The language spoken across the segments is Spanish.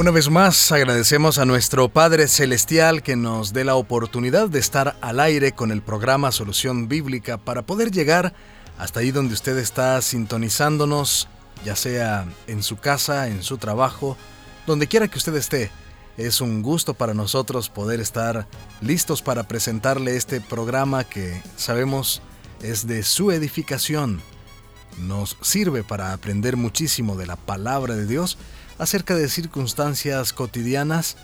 Una vez más agradecemos a nuestro Padre Celestial que nos dé la oportunidad de estar al aire con el programa Solución Bíblica para poder llegar hasta ahí donde usted está sintonizándonos, ya sea en su casa, en su trabajo, donde quiera que usted esté. Es un gusto para nosotros poder estar listos para presentarle este programa que sabemos es de su edificación. Nos sirve para aprender muchísimo de la palabra de Dios acerca de circunstancias cotidianas,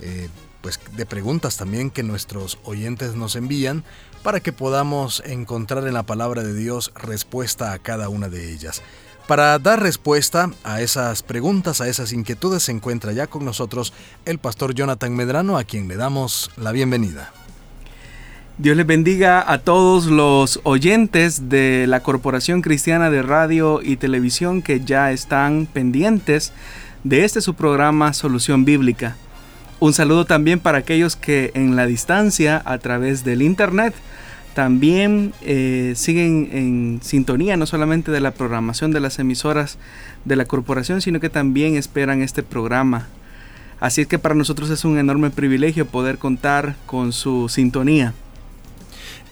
eh, pues de preguntas también que nuestros oyentes nos envían para que podamos encontrar en la palabra de Dios respuesta a cada una de ellas. Para dar respuesta a esas preguntas, a esas inquietudes, se encuentra ya con nosotros el pastor Jonathan Medrano, a quien le damos la bienvenida. Dios les bendiga a todos los oyentes de la Corporación Cristiana de Radio y Televisión que ya están pendientes de este su programa Solución Bíblica. Un saludo también para aquellos que en la distancia a través del internet también eh, siguen en sintonía no solamente de la programación de las emisoras de la corporación, sino que también esperan este programa. Así es que para nosotros es un enorme privilegio poder contar con su sintonía.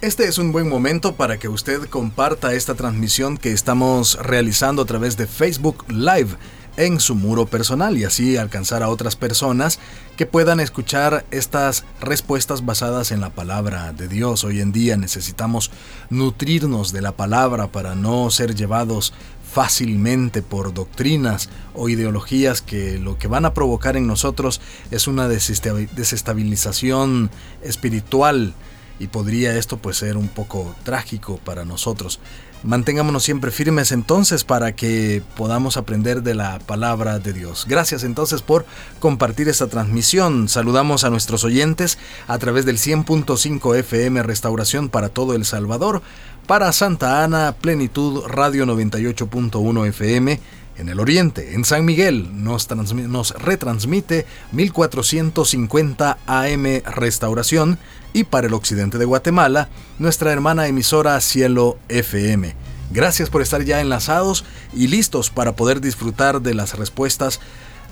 Este es un buen momento para que usted comparta esta transmisión que estamos realizando a través de Facebook Live en su muro personal y así alcanzar a otras personas que puedan escuchar estas respuestas basadas en la palabra de Dios. Hoy en día necesitamos nutrirnos de la palabra para no ser llevados fácilmente por doctrinas o ideologías que lo que van a provocar en nosotros es una desestabilización espiritual y podría esto pues ser un poco trágico para nosotros. Mantengámonos siempre firmes entonces para que podamos aprender de la palabra de Dios. Gracias entonces por compartir esta transmisión. Saludamos a nuestros oyentes a través del 100.5 FM Restauración para todo El Salvador, para Santa Ana Plenitud Radio 98.1 FM en el oriente, en San Miguel, nos, retransmite 1450 AM Restauración y para el occidente de Guatemala, nuestra hermana emisora Cielo FM. Gracias por estar ya enlazados y listos para poder disfrutar de las respuestas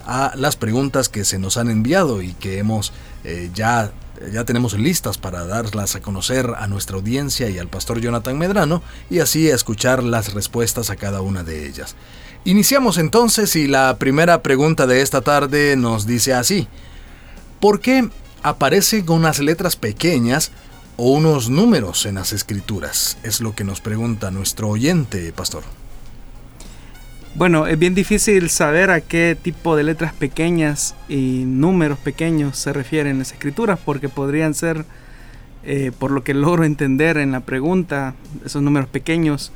a las preguntas que se nos han enviado y que hemos eh, ya ya tenemos listas para darlas a conocer a nuestra audiencia y al pastor Jonathan Medrano y así escuchar las respuestas a cada una de ellas. Iniciamos entonces y la primera pregunta de esta tarde nos dice así. ¿Por qué aparecen unas letras pequeñas o unos números en las escrituras? Es lo que nos pregunta nuestro oyente, pastor. Bueno, es bien difícil saber a qué tipo de letras pequeñas y números pequeños se refieren las escrituras, porque podrían ser, eh, por lo que logro entender en la pregunta, esos números pequeños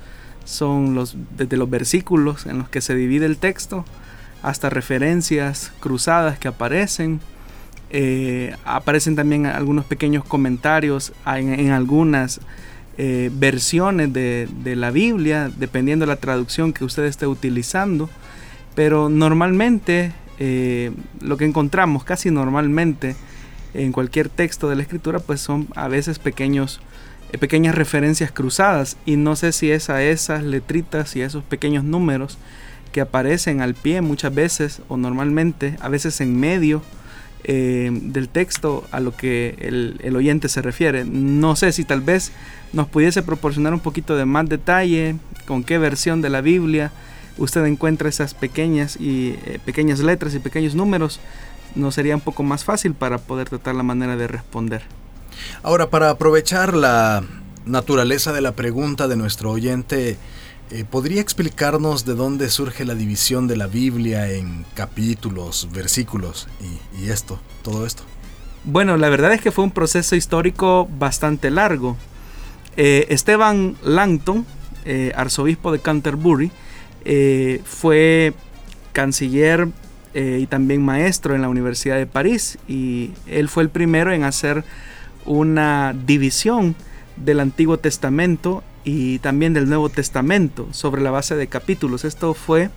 son los, desde los versículos en los que se divide el texto hasta referencias cruzadas que aparecen. Eh, aparecen también algunos pequeños comentarios en, algunas eh, versiones de, la Biblia, dependiendo de la traducción que usted esté utilizando. Pero normalmente eh, lo que encontramos casi normalmente en cualquier texto de la escritura pues son a veces pequeños pequeñas referencias cruzadas y no sé si es a esas letritas y a esos pequeños números que aparecen al pie muchas veces o normalmente, a veces en medio eh, del texto a lo que el, oyente se refiere. No sé si tal vez nos pudiese proporcionar un poquito de más detalle con qué versión de la Biblia usted encuentra esas pequeñas y eh, pequeñas letras y pequeños números, nos sería un poco más fácil para poder tratar la manera de responder. Ahora, para aprovechar la naturaleza de la pregunta de nuestro oyente, eh, ¿podría explicarnos de dónde surge la división de la Biblia en capítulos, versículos y, esto, todo esto? Bueno, la verdad es que fue un proceso histórico bastante largo. Eh, Esteban Langton, eh, arzobispo de Canterbury, fue canciller y también maestro en la Universidad de París y él fue el primero en hacer una división del Antiguo Testamento y también del Nuevo Testamento sobre la base de capítulos. Esto fue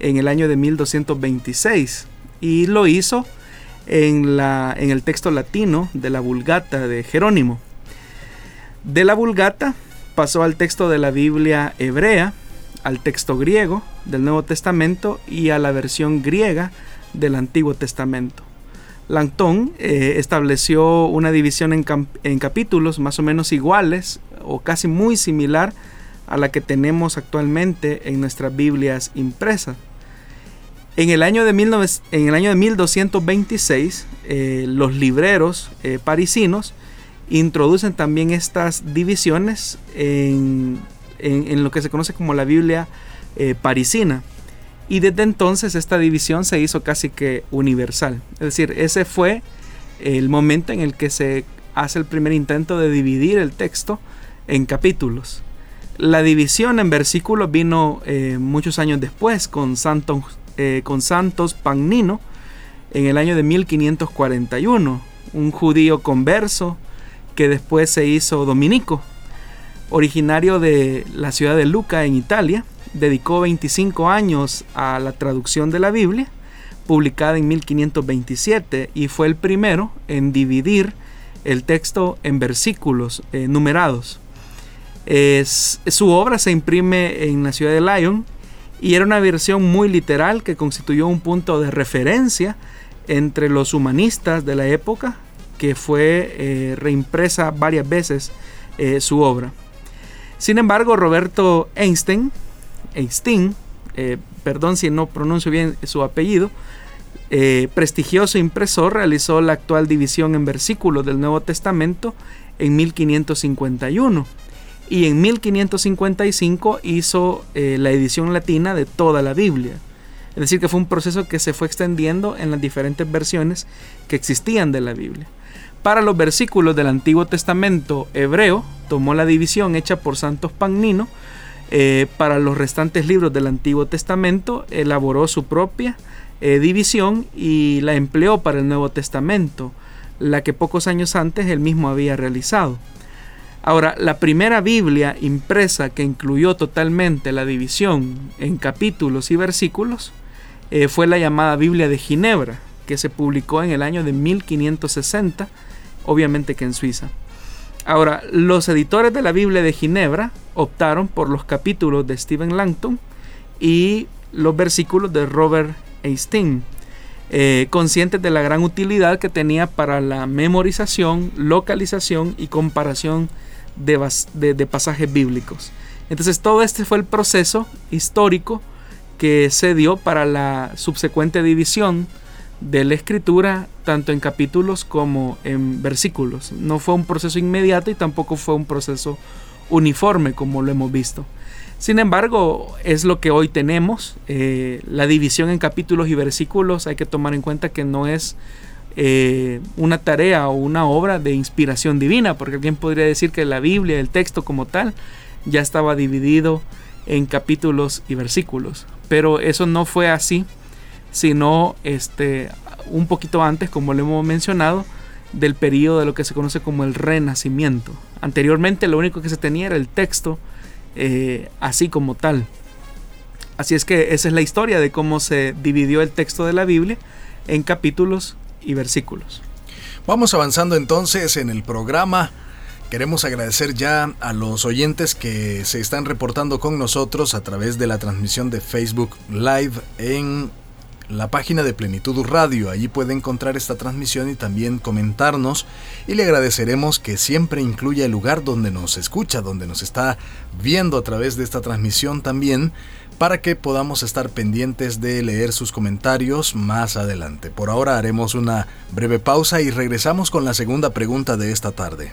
en el año de 1226 y lo hizo en, la, en el texto latino de la Vulgata de Jerónimo. De la Vulgata pasó al texto de la Biblia hebrea, al texto griego del Nuevo Testamento y a la versión griega del Antiguo Testamento. Langton eh, estableció una división en, capítulos más o menos iguales o casi muy similar a la que tenemos actualmente en nuestras Biblias impresas. En el año de, en el año de 1226, eh, los libreros eh, parisinos introducen también estas divisiones en, lo que se conoce como la Biblia parisina. Y desde entonces esta división se hizo casi que universal. Es decir, ese fue el momento en el que se hace el primer intento de dividir el texto en capítulos. La división en versículos vino muchos años después con Santo eh, con Santos Pagnino en el año de 1541, un judío converso que después se hizo dominico. Originario de la ciudad de Luca en Italia, dedicó 25 años a la traducción de la Biblia, publicada en 1527, y fue el primero en dividir el texto en versículos eh, numerados. su obra se imprime en la ciudad de Lyon y era una versión muy literal que constituyó un punto de referencia entre los humanistas de la época, que fue eh, reimpresa varias veces eh, su obra. Sin embargo, Roberto Einstein, Einstein eh, perdón si no pronuncio bien su apellido, prestigioso impresor, realizó la actual división en versículos del Nuevo Testamento en 1551 y en 1555 hizo eh, la edición latina de toda la Biblia. Es decir, que fue un proceso que se fue extendiendo en las diferentes versiones que existían de la Biblia. Para los versículos del Antiguo Testamento hebreo, tomó la división hecha por Santos Pagnino. Eh, para los restantes libros del Antiguo Testamento, elaboró su propia eh, división y la empleó para el Nuevo Testamento, la que pocos años antes él mismo había realizado. Ahora, la primera Biblia impresa que incluyó totalmente la división en capítulos y versículos eh, fue la llamada Biblia de Ginebra, que se publicó en el año de 1560, obviamente que en Suiza. Ahora, los editores de la Biblia de Ginebra optaron por los capítulos de Stephen Langton y los versículos de Robert Einstein, eh, conscientes de la gran utilidad que tenía para la memorización, localización y comparación de, pasajes bíblicos. Entonces todo este fue el proceso histórico que se dio para la subsecuente división de la escritura tanto en capítulos como en versículos. No fue un proceso inmediato y tampoco fue un proceso uniforme como lo hemos visto. Sin embargo, es lo que hoy tenemos. Eh, la división en capítulos y versículos hay que tomar en cuenta que no es eh, una tarea o una obra de inspiración divina, porque alguien podría decir que la Biblia, el texto como tal, ya estaba dividido en capítulos y versículos. Pero eso no fue así, sino este, un poquito antes, como lo hemos mencionado, del periodo de lo que se conoce como el renacimiento. Anteriormente lo único que se tenía era el texto eh, así como tal. Así es que esa es la historia de cómo se dividió el texto de la Biblia en capítulos y versículos. Vamos avanzando entonces en el programa. Queremos agradecer ya a los oyentes que se están reportando con nosotros a través de la transmisión de Facebook Live en la página de Plenitud Radio. Allí puede encontrar esta transmisión y también comentarnos. Y le agradeceremos que siempre incluya el lugar donde nos escucha, donde nos está viendo a través de esta transmisión también para que podamos estar pendientes de leer sus comentarios más adelante. Por ahora haremos una breve pausa y regresamos con la segunda pregunta de esta tarde.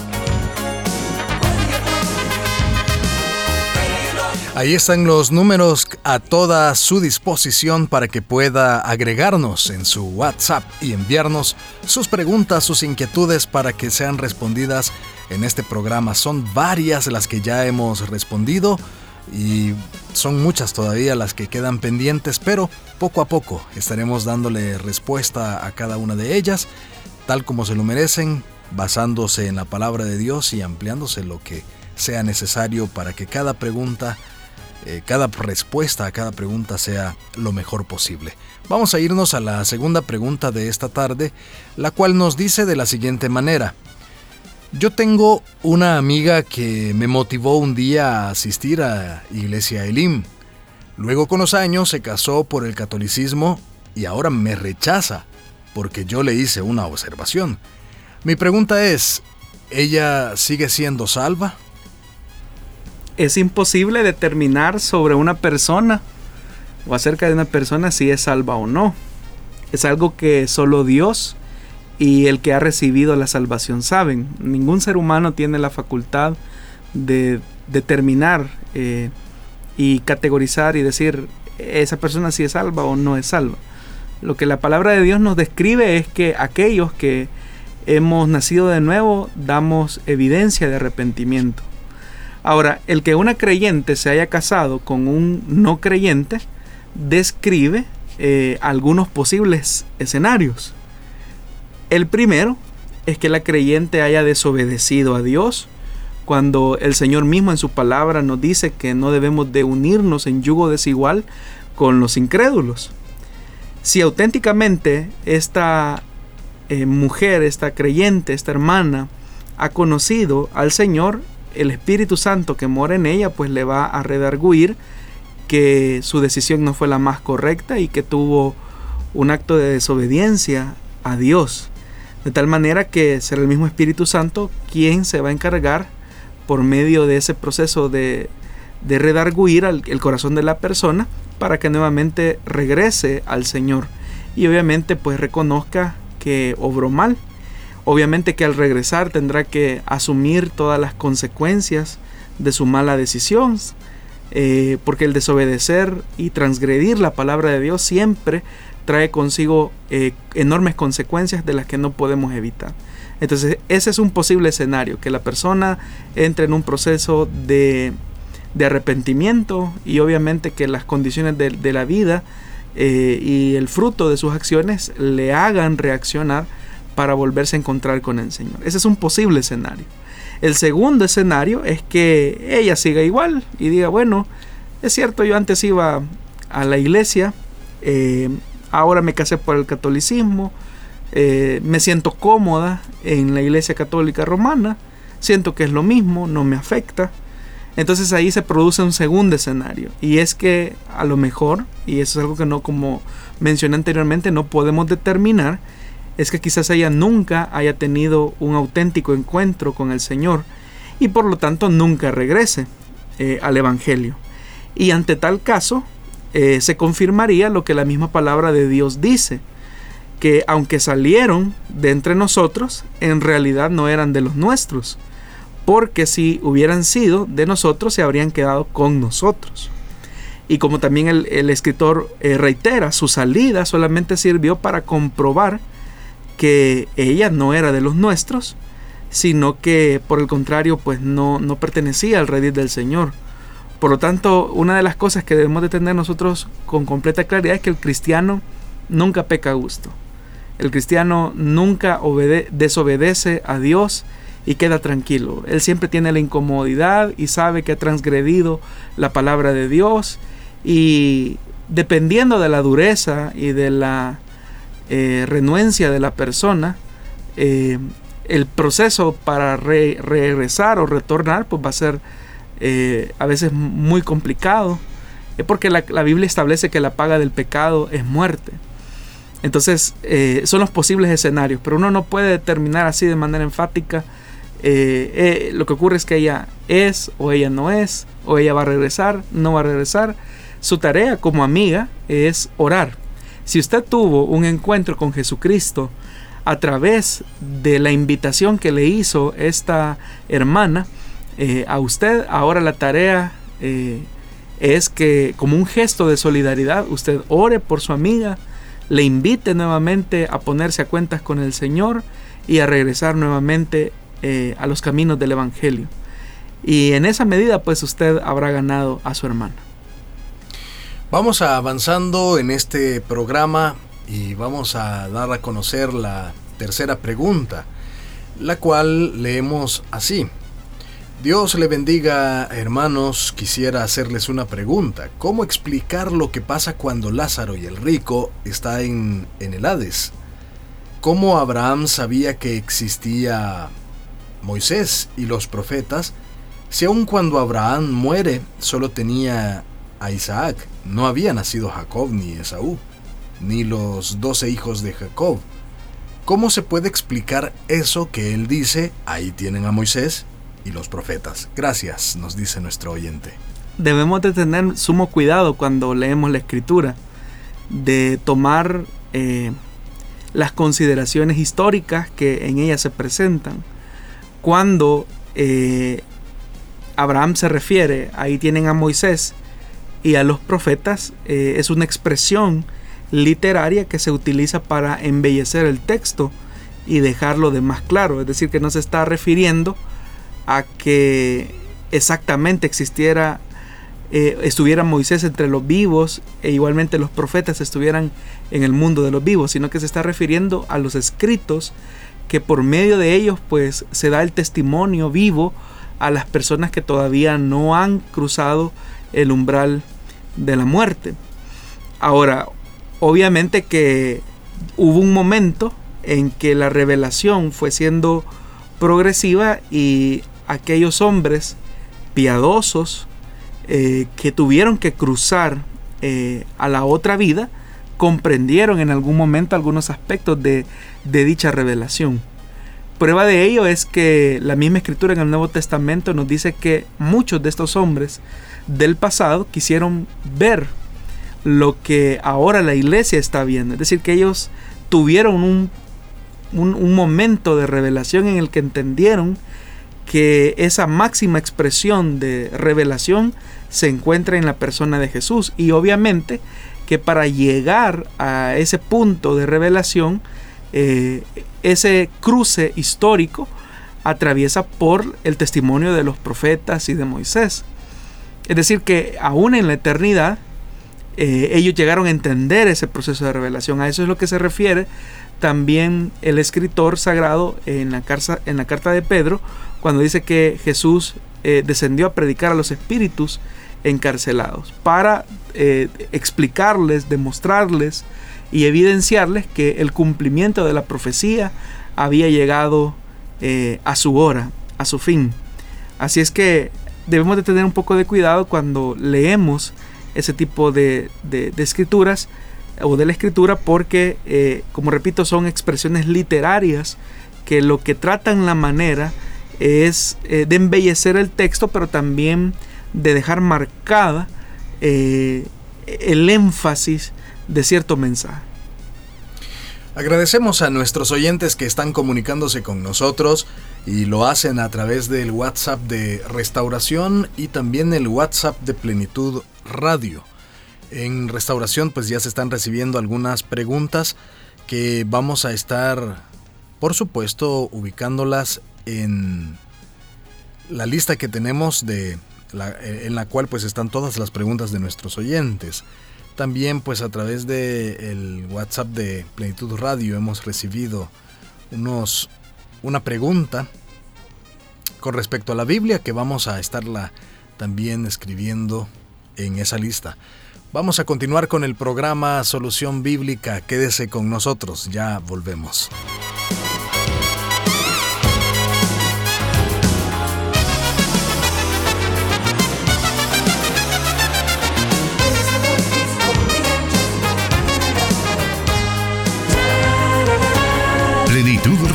Ahí están los números a toda su disposición para que pueda agregarnos en su WhatsApp y enviarnos sus preguntas, sus inquietudes para que sean respondidas en este programa. Son varias las que ya hemos respondido y son muchas todavía las que quedan pendientes, pero poco a poco estaremos dándole respuesta a cada una de ellas, tal como se lo merecen, basándose en la palabra de Dios y ampliándose lo que sea necesario para que cada pregunta eh, cada respuesta a cada pregunta sea lo mejor posible. Vamos a irnos a la segunda pregunta de esta tarde, la cual nos dice de la siguiente manera. Yo tengo una amiga que me motivó un día a asistir a Iglesia Elim. Luego con los años se casó por el catolicismo y ahora me rechaza porque yo le hice una observación. Mi pregunta es, ¿ella sigue siendo salva? Es imposible determinar sobre una persona o acerca de una persona si es salva o no. Es algo que solo Dios y el que ha recibido la salvación saben. Ningún ser humano tiene la facultad de determinar eh, y categorizar y decir esa persona si es salva o no es salva. Lo que la palabra de Dios nos describe es que aquellos que hemos nacido de nuevo damos evidencia de arrepentimiento. Ahora, el que una creyente se haya casado con un no creyente describe eh, algunos posibles escenarios. El primero es que la creyente haya desobedecido a Dios, cuando el Señor mismo en su palabra nos dice que no debemos de unirnos en yugo desigual con los incrédulos. Si auténticamente esta eh, mujer, esta creyente, esta hermana, ha conocido al Señor, el Espíritu Santo que mora en ella pues le va a redarguir que su decisión no fue la más correcta y que tuvo un acto de desobediencia a Dios. De tal manera que será el mismo Espíritu Santo quien se va a encargar por medio de ese proceso de, de redarguir el corazón de la persona para que nuevamente regrese al Señor y obviamente pues reconozca que obró mal Obviamente que al regresar tendrá que asumir todas las consecuencias de su mala decisión, eh, porque el desobedecer y transgredir la palabra de Dios siempre trae consigo eh, enormes consecuencias de las que no podemos evitar. Entonces ese es un posible escenario, que la persona entre en un proceso de, arrepentimiento y obviamente que las condiciones de, la vida eh, y el fruto de sus acciones le hagan reaccionar para volverse a encontrar con el Señor. Ese es un posible escenario. El segundo escenario es que ella siga igual y diga, bueno, es cierto, yo antes iba a la iglesia, eh, ahora me casé por el catolicismo, eh, me siento cómoda en la iglesia católica romana, siento que es lo mismo, no me afecta. Entonces ahí se produce un segundo escenario y es que a lo mejor, y eso es algo que no como mencioné anteriormente, no podemos determinar es que quizás ella nunca haya tenido un auténtico encuentro con el Señor y por lo tanto nunca regrese eh, al Evangelio. Y ante tal caso eh, se confirmaría lo que la misma palabra de Dios dice, que aunque salieron de entre nosotros, en realidad no eran de los nuestros, porque si hubieran sido de nosotros se habrían quedado con nosotros. Y como también el, escritor eh, reitera, su salida solamente sirvió para comprobar que ella no era de los nuestros, sino que por el contrario pues no, no pertenecía al redil del Señor. Por lo tanto, una de las cosas que debemos de tener nosotros con completa claridad es que el cristiano nunca peca a gusto. El cristiano nunca desobedece a Dios y queda tranquilo. Él siempre tiene la incomodidad y sabe que ha transgredido la palabra de Dios y dependiendo de la dureza y de la eh, renuencia de la persona, eh, el proceso para regresar o retornar pues va a ser eh, a veces muy complicado, porque la, Biblia establece que la paga del pecado es muerte. Entonces, eh, son los posibles escenarios, pero uno no puede determinar así de manera enfática. Eh, lo que ocurre es que ella es o ella no es, o ella va a regresar, no va a regresar. Su tarea como amiga es orar. Si usted tuvo un encuentro con Jesucristo a través de la invitación que le hizo esta hermana, a usted ahora la tarea es que como un gesto de solidaridad usted ore por su amiga, le invite nuevamente a ponerse a cuentas con el Señor y a regresar nuevamente eh, a los caminos del Evangelio. Y en esa medida pues usted habrá ganado a su hermana. Vamos avanzando en este programa y vamos a dar a conocer la tercera pregunta, la cual leemos así. Dios le bendiga, hermanos. Quisiera hacerles una pregunta. ¿Cómo explicar lo que pasa cuando Lázaro y el rico están en, en el Hades? ¿Cómo Abraham sabía que existía Moisés y los profetas si aun cuando Abraham muere solo tenía a Isaac? No había nacido Jacob ni Esaú, ni los doce hijos de Jacob. ¿Cómo se puede explicar eso que él dice, ahí tienen a Moisés y los profetas. Gracias, nos dice nuestro oyente. Debemos de tener sumo cuidado cuando leemos la escritura, de tomar eh, las consideraciones históricas que en ella se presentan. Cuando eh, Abraham se refiere, ahí tienen a Moisés y a los profetas, eh, es una expresión literaria que se utiliza para embellecer el texto y dejarlo de más claro, es decir, que no se está refiriendo a que exactamente existiera, eh, estuviera Moisés entre los vivos e igualmente los profetas estuvieran en el mundo de los vivos, sino que se está refiriendo a los escritos que por medio de ellos pues se da el testimonio vivo a las personas que todavía no han cruzado el umbral de la muerte. Ahora, obviamente que hubo un momento en que la revelación fue siendo progresiva y aquellos hombres piadosos eh, que tuvieron que cruzar eh, a la otra vida, comprendieron en algún momento algunos aspectos de, de dicha revelación. Prueba de ello es que la misma escritura en el Nuevo Testamento nos dice que muchos de estos hombres del pasado quisieron ver lo que ahora la iglesia está viendo. Es decir, que ellos tuvieron un, un, momento de revelación en el que entendieron que esa máxima expresión de revelación se encuentra en la persona de Jesús y obviamente que para llegar a ese punto de revelación eh, ese cruce histórico atraviesa por el testimonio de los profetas y de Moisés. Es decir, que aún en la eternidad eh, ellos llegaron a entender ese proceso de revelación. A eso es lo que se refiere también el escritor sagrado en la, en la carta de Pedro cuando dice que Jesús eh, descendió a predicar a los espíritus encarcelados para eh, explicarles, demostrarles y evidenciarles que el cumplimiento de la profecía había llegado eh, a su hora, a su fin. Así es que debemos de tener un poco de cuidado cuando leemos ese tipo de, escrituras o de la escritura porque, como repito, son expresiones literarias que lo que tratan la manera es eh, de embellecer el texto, pero también de dejar marcada eh, el énfasis de cierto mensaje. Agradecemos a nuestros oyentes que están comunicándose con nosotros y lo hacen a través del WhatsApp de Restauración y también el WhatsApp de Plenitud Radio. En Restauración pues ya se están recibiendo algunas preguntas que vamos a estar por supuesto ubicándolas en la lista que tenemos de en la cual pues están todas las preguntas de nuestros oyentes. También pues a través de el WhatsApp de Plenitud Radio hemos recibido unos una pregunta con respecto a la Biblia que vamos a estarla también escribiendo en esa lista. Vamos a continuar con el programa Solución Bíblica. Quédese con nosotros, ya volvemos.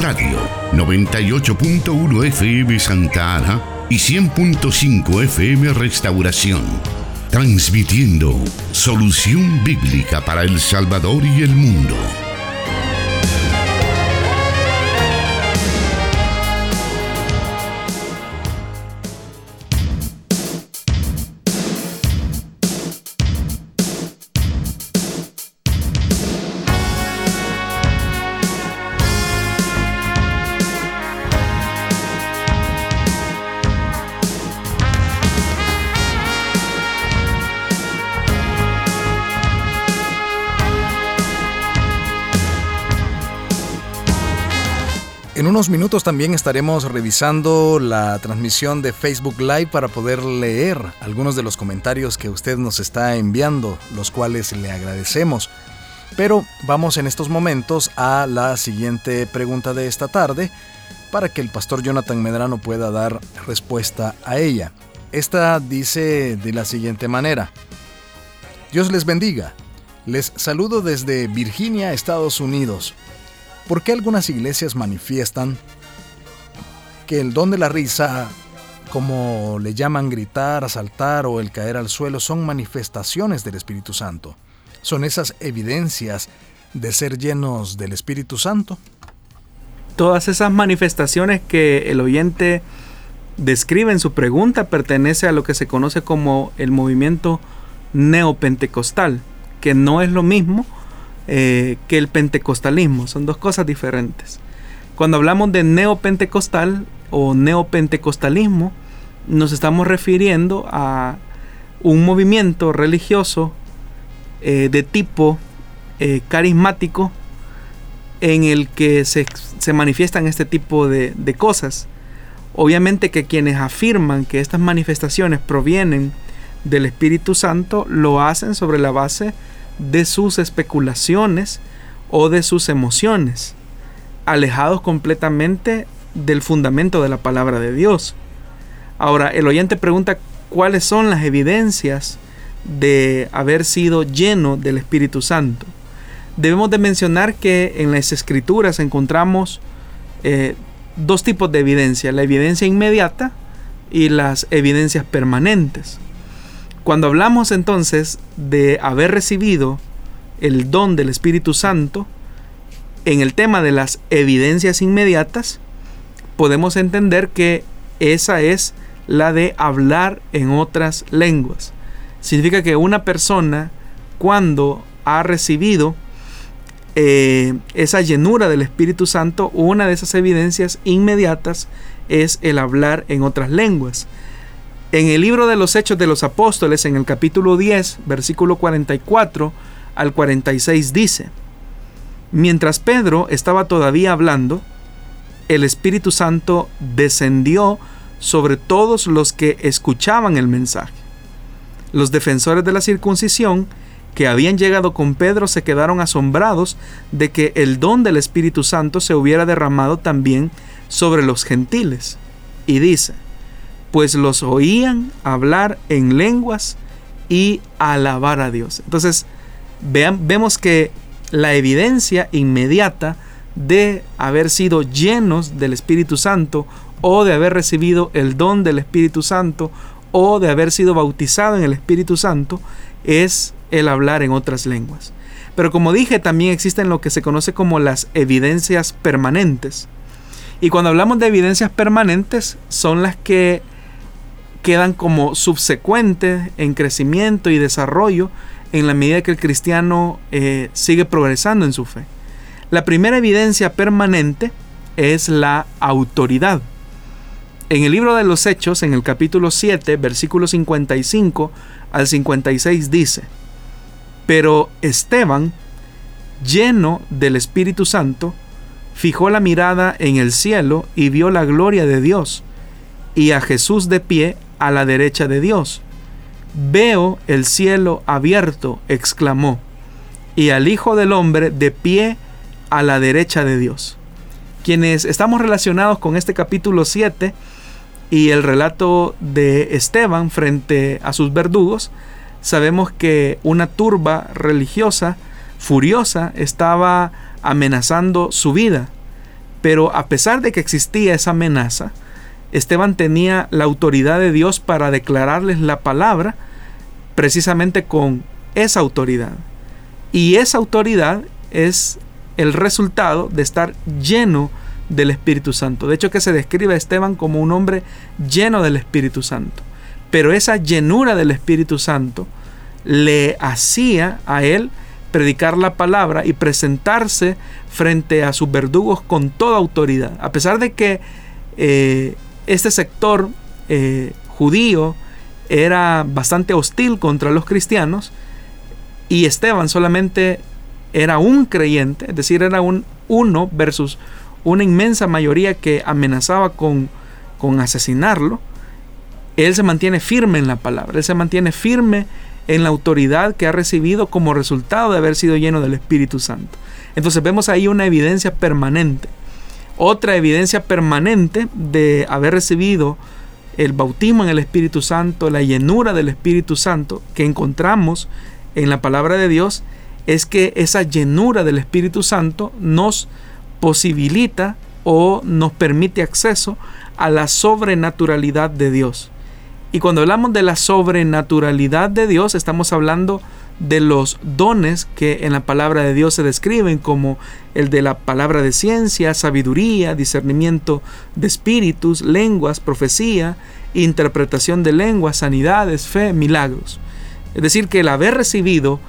Radio, 98.1 FM Santa Ana y 100.5 FM Restauración. Transmitiendo solución bíblica para El Salvador y el mundo. Unos minutos también estaremos revisando la transmisión de Facebook Live para poder leer algunos de los comentarios que usted nos está enviando, los cuales le agradecemos. Pero vamos en estos momentos a la siguiente pregunta de esta tarde para que el pastor Jonathan Medrano pueda dar respuesta a ella. Esta dice de la siguiente manera. Dios les bendiga. Les saludo desde Virginia, Estados Unidos. ¿Por qué algunas iglesias manifiestan que el don de la risa, como le llaman gritar, saltar o el caer al suelo, son manifestaciones del Espíritu Santo? ¿Son esas evidencias de ser llenos del Espíritu Santo? Todas esas manifestaciones que el oyente describe en su pregunta pertenece a lo que se conoce como el movimiento neopentecostal, que no es lo mismo eh, que el pentecostalismo. Son dos cosas diferentes. Cuando hablamos de neopentecostal o neopentecostalismo, nos estamos refiriendo a un movimiento religioso eh, de tipo eh, carismático en el que se, manifiestan este tipo de, de cosas. Obviamente que quienes afirman que estas manifestaciones provienen del Espíritu Santo lo hacen sobre la base de sus especulaciones o de sus emociones, alejados completamente del fundamento de la palabra de Dios. Ahora, el oyente pregunta cuáles son las evidencias de haber sido lleno del Espíritu Santo. Debemos de mencionar que en las escrituras encontramos eh, dos tipos de evidencia, la evidencia inmediata y las evidencias permanentes. Cuando hablamos entonces de haber recibido el don del Espíritu Santo, en el tema de las evidencias inmediatas, podemos entender que esa es la de hablar en otras lenguas. Significa que una persona cuando ha recibido eh, esa llenura del Espíritu Santo, una de esas evidencias inmediatas es el hablar en otras lenguas. En el libro de los Hechos de los Apóstoles, en el capítulo 10, versículo 44 al 46 dice, Mientras Pedro estaba todavía hablando, el Espíritu Santo descendió sobre todos los que escuchaban el mensaje. Los defensores de la circuncisión que habían llegado con Pedro se quedaron asombrados de que el don del Espíritu Santo se hubiera derramado también sobre los gentiles. Y dice, pues los oían hablar en lenguas y alabar a Dios. Entonces, vean, vemos que la evidencia inmediata de haber sido llenos del Espíritu Santo o de haber recibido el don del Espíritu Santo o de haber sido bautizado en el Espíritu Santo es el hablar en otras lenguas. Pero como dije, también existen lo que se conoce como las evidencias permanentes. Y cuando hablamos de evidencias permanentes, son las que quedan como subsecuentes en crecimiento y desarrollo en la medida que el cristiano eh, sigue progresando en su fe. La primera evidencia permanente es la autoridad. En el libro de los Hechos, en el capítulo 7, versículo 55 al 56 dice, pero Esteban, lleno del Espíritu Santo, fijó la mirada en el cielo y vio la gloria de Dios y a Jesús de pie a la derecha de Dios. Veo el cielo abierto, exclamó, y al Hijo del Hombre de pie a la derecha de Dios. Quienes estamos relacionados con este capítulo 7 y el relato de Esteban frente a sus verdugos, sabemos que una turba religiosa furiosa estaba amenazando su vida, Pero a pesar de que existía esa amenaza, Esteban tenía la autoridad de Dios para declararles la palabra precisamente con esa autoridad. Y esa autoridad es el resultado de estar lleno del Espíritu Santo. De hecho que se describe a Esteban como un hombre lleno del Espíritu Santo. Pero esa llenura del Espíritu Santo le hacía a él predicar la palabra y presentarse frente a sus verdugos con toda autoridad. A pesar de que eh, este sector eh, judío era bastante hostil contra los cristianos y Esteban solamente era un creyente, es decir, era un uno versus una inmensa mayoría que amenazaba con, con asesinarlo, él se mantiene firme en la palabra, él se mantiene firme en la autoridad que ha recibido como resultado de haber sido lleno del Espíritu Santo. Entonces vemos ahí una evidencia permanente. Otra evidencia permanente de haber recibido el bautismo en el Espíritu Santo, la llenura del Espíritu Santo que encontramos en la palabra de Dios, es que esa llenura del Espíritu Santo nos posibilita o nos permite acceso a la sobrenaturalidad de Dios. Y cuando hablamos de la sobrenaturalidad de Dios, estamos hablando de los dones que en la palabra de Dios se describen como el de la palabra de ciencia, sabiduría, discernimiento de espíritus, lenguas, profecía, interpretación de lenguas, sanidades, fe, milagros. Es decir, que el haber recibido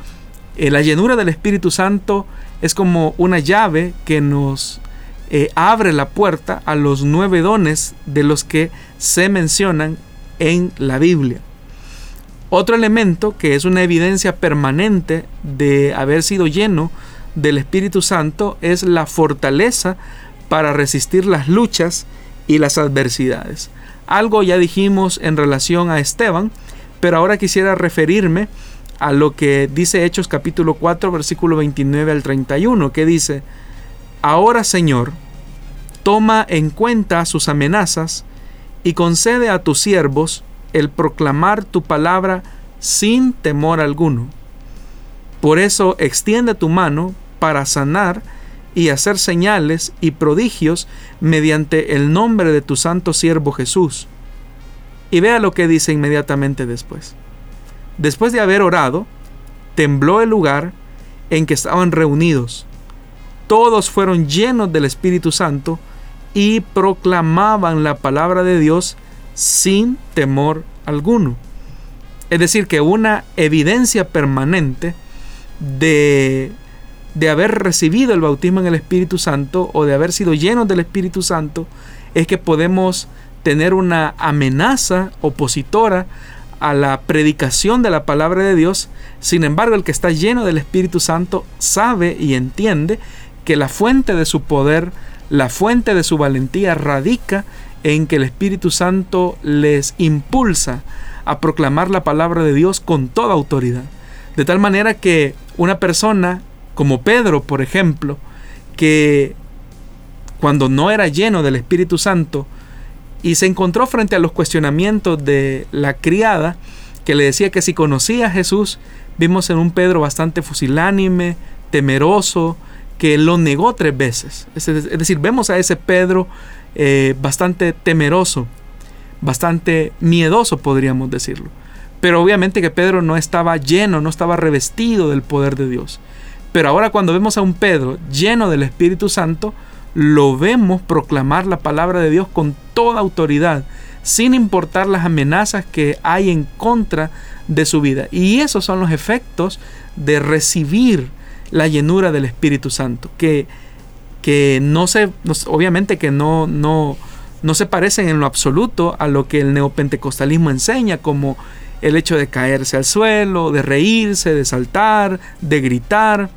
eh, la llenura del Espíritu Santo es como una llave que nos eh, abre la puerta a los nueve dones de los que se mencionan en la Biblia. Otro elemento que es una evidencia permanente de haber sido lleno del Espíritu Santo es la fortaleza para resistir las luchas y las adversidades. Algo ya dijimos en relación a Esteban, pero ahora quisiera referirme a lo que dice Hechos capítulo 4 versículo 29 al 31, que dice, Ahora Señor, toma en cuenta sus amenazas y concede a tus siervos el proclamar tu palabra sin temor alguno. Por eso extiende tu mano para sanar y hacer señales y prodigios mediante el nombre de tu santo siervo Jesús. Y vea lo que dice inmediatamente después. Después de haber orado, tembló el lugar en que estaban reunidos. Todos fueron llenos del Espíritu Santo y proclamaban la palabra de Dios sin temor alguno. Es decir, que una evidencia permanente de, de haber recibido el bautismo en el Espíritu Santo o de haber sido llenos del Espíritu Santo es que podemos tener una amenaza opositora a la predicación de la palabra de Dios. Sin embargo, el que está lleno del Espíritu Santo sabe y entiende que la fuente de su poder, la fuente de su valentía radica en que el Espíritu Santo les impulsa a proclamar la palabra de Dios con toda autoridad. De tal manera que una persona como Pedro, por ejemplo, que cuando no era lleno del Espíritu Santo, y se encontró frente a los cuestionamientos de la criada que le decía que si conocía a Jesús, vimos en un Pedro bastante fusilánime, temeroso, que lo negó tres veces. Es decir, vemos a ese Pedro eh, bastante temeroso, bastante miedoso, podríamos decirlo. Pero obviamente que Pedro no estaba lleno, no estaba revestido del poder de Dios. Pero ahora cuando vemos a un Pedro lleno del Espíritu Santo, lo vemos proclamar la palabra de Dios con toda autoridad, sin importar las amenazas que hay en contra de su vida. Y esos son los efectos de recibir la llenura del Espíritu Santo, que, que no se, obviamente que no, no, no se parecen en lo absoluto a lo que el neopentecostalismo enseña, como el hecho de caerse al suelo, de reírse, de saltar, de gritar.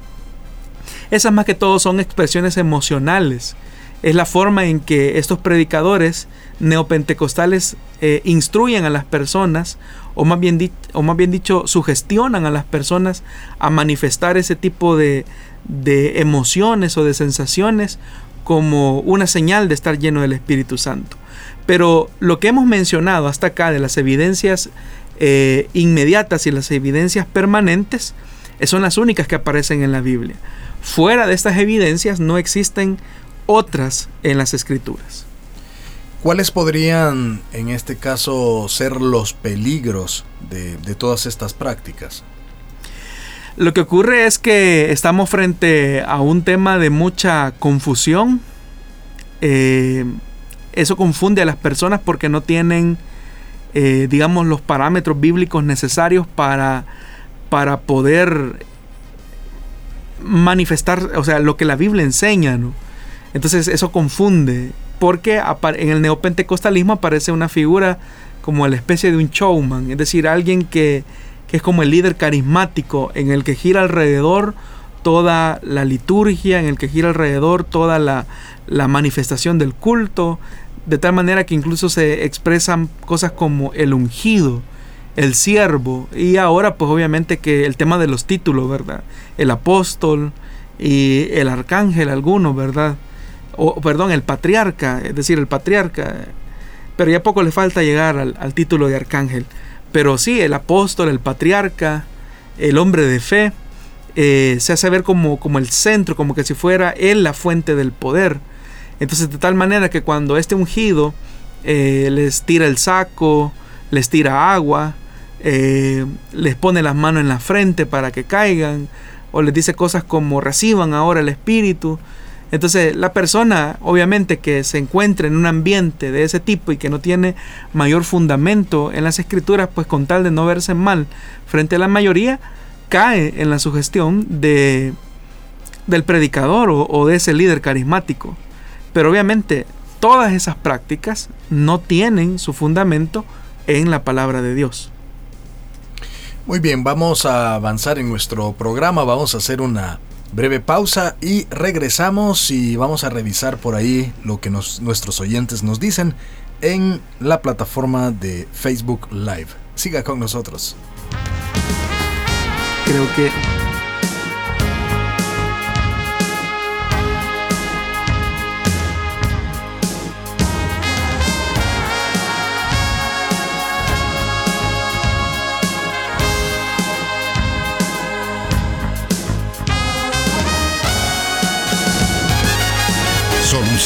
Esas más que todo son expresiones emocionales. Es la forma en que estos predicadores neopentecostales eh, instruyen a las personas, o más, bien o más bien dicho, sugestionan a las personas a manifestar ese tipo de, de emociones o de sensaciones como una señal de estar lleno del Espíritu Santo. Pero lo que hemos mencionado hasta acá de las evidencias eh, inmediatas y las evidencias permanentes son las únicas que aparecen en la Biblia. Fuera de estas evidencias no existen otras en las escrituras. ¿Cuáles podrían en este caso ser los peligros de, todas estas prácticas? Lo que ocurre es que estamos frente a un tema de mucha confusión. Eh, eso confunde a las personas porque no tienen, eh, digamos, los parámetros bíblicos necesarios para, para poder manifestar, o sea, lo que la Biblia enseña, ¿no? Entonces eso confunde, porque en el neopentecostalismo aparece una figura como la especie de un showman, es decir, alguien que, que es como el líder carismático en el que gira alrededor toda la liturgia, en el que gira alrededor toda la, la manifestación del culto, de tal manera que incluso se expresan cosas como el ungido, el siervo, y ahora pues obviamente que el tema de los títulos, ¿verdad? El apóstol y el arcángel alguno, ¿verdad? O perdón, el patriarca, es decir, el patriarca, pero ya poco le falta llegar al, título de arcángel. Pero sí, el apóstol, el patriarca, el hombre de fe, eh, se hace ver como, como el centro, como que si fuera él la fuente del poder. Entonces, de tal manera que cuando este ungido eh, les tira el saco, les tira agua, eh, les pone las manos en la frente para que caigan, o les dice cosas como reciban ahora el Espíritu. Entonces, la persona, obviamente, que se encuentra en un ambiente de ese tipo y que no tiene mayor fundamento en las escrituras, pues con tal de no verse mal frente a la mayoría, cae en la sugestión de, del predicador o de ese líder carismático. Pero obviamente todas esas prácticas no tienen su fundamento en la palabra de Dios. Muy bien, vamos a avanzar en nuestro programa, vamos a hacer una breve pausa y regresamos y vamos a revisar por ahí lo que nuestros oyentes nos dicen en la plataforma de Facebook Live. Siga con nosotros. Creo que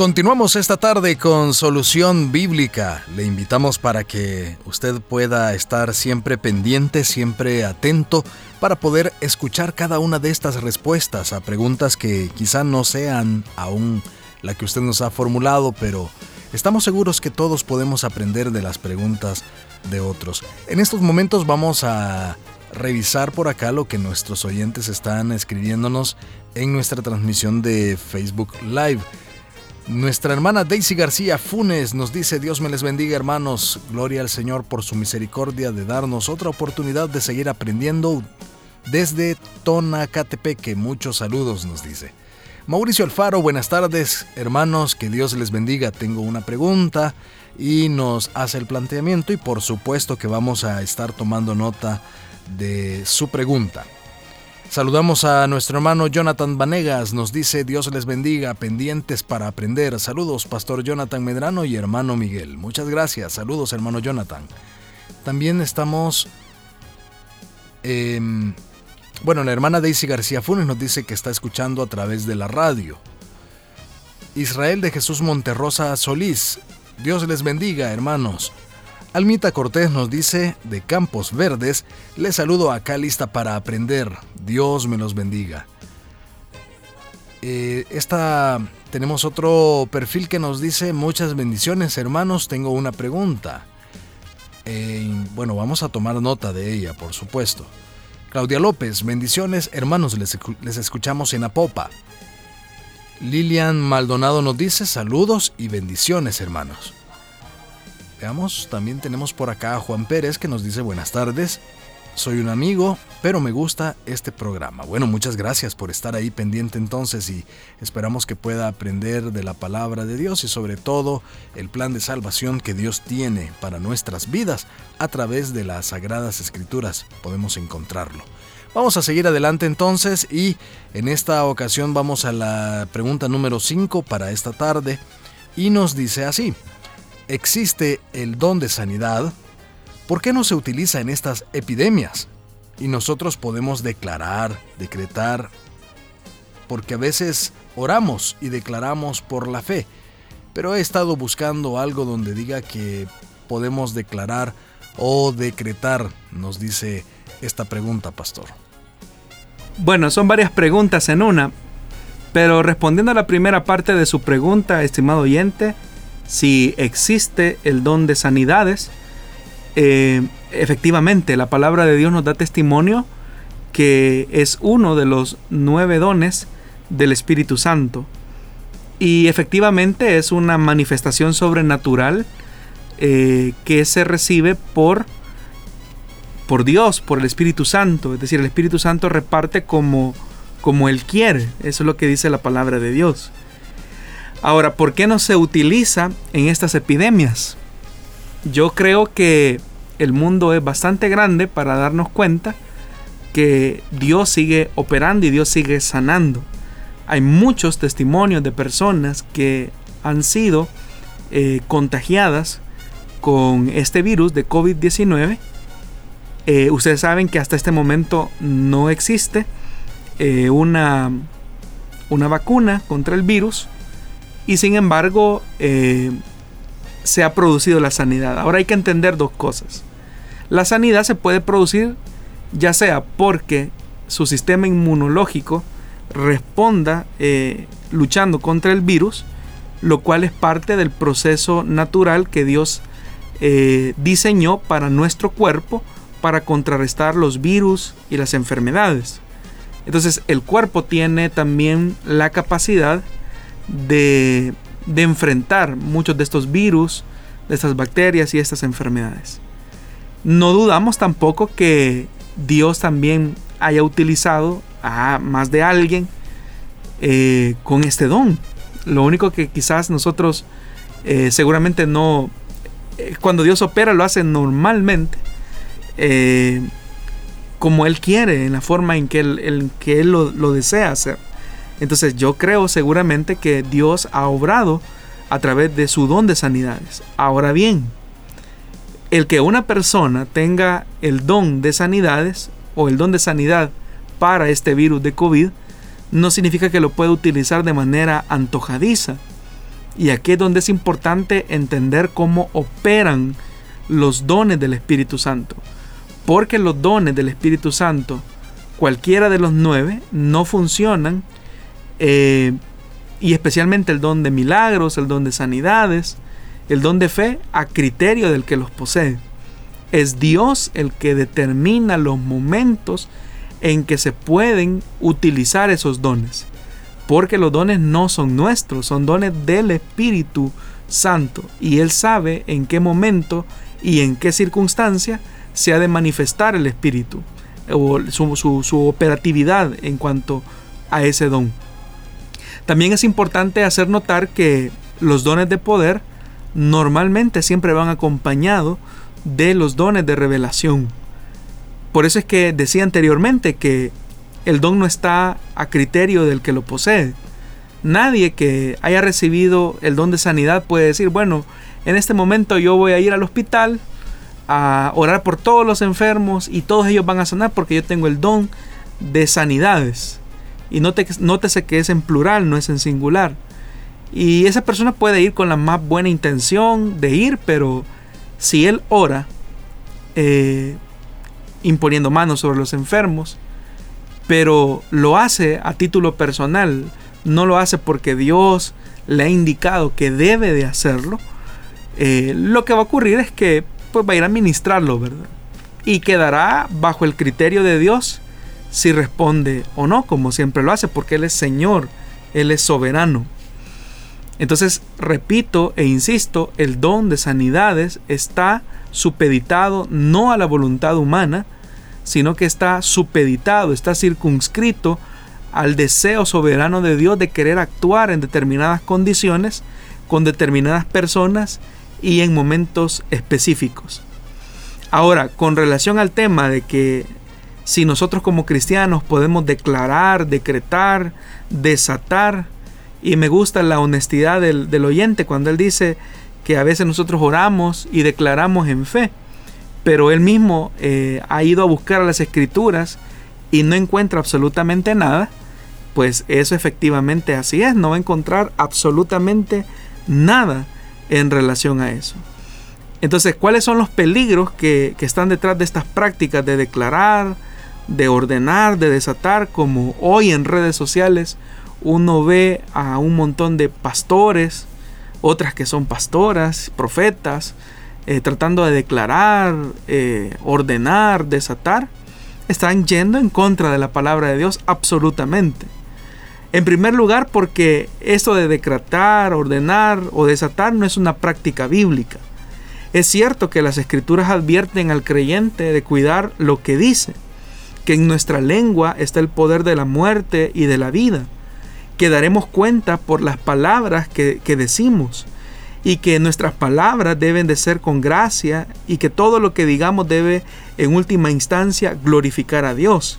Continuamos esta tarde con Solución Bíblica. Le invitamos para que usted pueda estar siempre pendiente, siempre atento, para poder escuchar cada una de estas respuestas a preguntas que quizá no sean aún la que usted nos ha formulado, pero estamos seguros que todos podemos aprender de las preguntas de otros. En estos momentos vamos a revisar por acá lo que nuestros oyentes están escribiéndonos en nuestra transmisión de Facebook Live. Nuestra hermana Daisy García Funes nos dice, Dios me les bendiga hermanos, gloria al Señor por su misericordia de darnos otra oportunidad de seguir aprendiendo desde Tonacatepeque. Muchos saludos nos dice. Mauricio Alfaro, buenas tardes hermanos, que Dios les bendiga. Tengo una pregunta y nos hace el planteamiento y por supuesto que vamos a estar tomando nota de su pregunta. Saludamos a nuestro hermano Jonathan Vanegas, nos dice Dios les bendiga, pendientes para aprender. Saludos, Pastor Jonathan Medrano y hermano Miguel. Muchas gracias, saludos hermano Jonathan. También estamos... Em, bueno, la hermana Daisy García Funes nos dice que está escuchando a través de la radio. Israel de Jesús Monterrosa Solís, Dios les bendiga, hermanos. Almita Cortés nos dice, de Campos Verdes, les saludo acá lista para aprender. Dios me los bendiga. Eh, esta tenemos otro perfil que nos dice muchas bendiciones hermanos, tengo una pregunta. Eh, bueno, vamos a tomar nota de ella, por supuesto. Claudia López, bendiciones hermanos, les, les escuchamos en Apopa. Lilian Maldonado nos dice saludos y bendiciones hermanos. Veamos, también tenemos por acá a Juan Pérez que nos dice buenas tardes. soy un amigo, pero me gusta este programa. Bueno, muchas gracias por estar ahí pendiente entonces y esperamos que pueda aprender de la palabra de Dios y sobre todo el plan de salvación que Dios tiene para nuestras vidas a través de las sagradas escrituras. Podemos encontrarlo. Vamos a seguir adelante entonces y en esta ocasión vamos a la pregunta número 5 para esta tarde y nos dice así, ¿existe el don de sanidad? ¿Por qué no se utiliza en estas epidemias? Y nosotros podemos declarar, decretar, porque a veces oramos y declaramos por la fe, pero he estado buscando algo donde diga que podemos declarar o decretar, nos dice esta pregunta, pastor. Bueno, son varias preguntas en una, pero respondiendo a la primera parte de su pregunta, estimado oyente, si existe el don de sanidades, eh, efectivamente, la palabra de Dios nos da testimonio que es uno de los nueve dones del Espíritu Santo. Y efectivamente es una manifestación sobrenatural eh, que se recibe por, por Dios, por el Espíritu Santo. Es decir, el Espíritu Santo reparte como, como Él quiere. Eso es lo que dice la palabra de Dios. Ahora, ¿por qué no se utiliza en estas epidemias? yo creo que el mundo es bastante grande para darnos cuenta que Dios sigue operando y Dios sigue sanando. Hay muchos testimonios de personas que han sido eh, contagiadas con este virus de COVID-19. Eh, ustedes saben que hasta este momento no existe eh, una, una vacuna contra el virus y sin embargo se ha producido la sanidad. Ahora hay que entender dos cosas. La sanidad se puede producir ya sea porque su sistema inmunológico responda eh, luchando contra el virus, lo cual es parte del proceso natural que Dios eh, diseñó para nuestro cuerpo para contrarrestar los virus y las enfermedades. Entonces el cuerpo tiene también la capacidad de de enfrentar muchos de estos virus, de estas bacterias y estas enfermedades. No dudamos tampoco que Dios también haya utilizado a más de alguien eh, con este don. Lo único que quizás nosotros eh, seguramente no, eh, cuando Dios opera lo hace normalmente, como Él quiere, en la forma en que Él, que él lo desea hacer. Entonces yo creo seguramente que Dios ha obrado a través de su don de sanidades. Ahora bien, el que una persona tenga el don de sanidades o el don de sanidad para este virus de COVID no significa que lo pueda utilizar de manera antojadiza. Y aquí es donde es importante entender cómo operan los dones del Espíritu Santo. Porque los dones del Espíritu Santo, cualquiera de los nueve, no funcionan eh, y especialmente el don de milagros, el don de sanidades, el don de fe a criterio del que los posee. Es Dios el que determina los momentos en que se pueden utilizar esos dones. Porque los dones no son nuestros, son dones del Espíritu Santo. Y Él sabe en qué momento y en qué circunstancia se ha de manifestar el Espíritu o su, su operatividad en cuanto a ese don. También es importante hacer notar que los dones de poder normalmente siempre van acompañados de los dones de revelación. Por eso es que decía anteriormente que el don no está a criterio del que lo posee. Nadie que haya recibido el don de sanidad puede decir, bueno, en este momento yo voy a ir al hospital a orar por todos los enfermos y todos ellos van a sanar porque yo tengo el don de sanidades. Y nótese que es en plural, no es en singular. Y esa persona puede ir con la más buena intención de ir, pero si él ora eh, imponiendo manos sobre los enfermos, pero lo hace a título personal, no lo hace porque Dios le ha indicado que debe de hacerlo, eh, lo que va a ocurrir es que pues, va a ir a ministrarlo, ¿verdad? Y quedará bajo el criterio de Dios si responde o no, como siempre lo hace, porque Él es Señor, Él es soberano. Entonces, repito e insisto, el don de sanidades está supeditado no a la voluntad humana, sino que está supeditado, está circunscrito al deseo soberano de Dios de querer actuar en determinadas condiciones, con determinadas personas y en momentos específicos. Ahora, con relación al tema de que si nosotros como cristianos podemos declarar, decretar, desatar, y me gusta la honestidad del, oyente cuando él dice que a veces nosotros oramos y declaramos en fe, pero él mismo eh, ha ido a buscar las escrituras y no encuentra absolutamente nada, pues eso efectivamente así es, no va a encontrar absolutamente nada en relación a eso. Entonces, ¿cuáles son los peligros que, que están detrás de estas prácticas de declarar, de ordenar, de desatar, como hoy en redes sociales uno ve a un montón de pastores, otras que son pastoras, profetas, eh, tratando de declarar, eh, ordenar, desatar, están yendo en contra de la palabra de Dios absolutamente. En primer lugar, porque esto de decretar, ordenar o desatar no es una práctica bíblica. Es cierto que las escrituras advierten al creyente de cuidar lo que dice, que en nuestra lengua está el poder de la muerte y de la vida, que daremos cuenta por las palabras que, decimos y que nuestras palabras deben de ser con gracia y que todo lo que digamos debe en última instancia glorificar a Dios.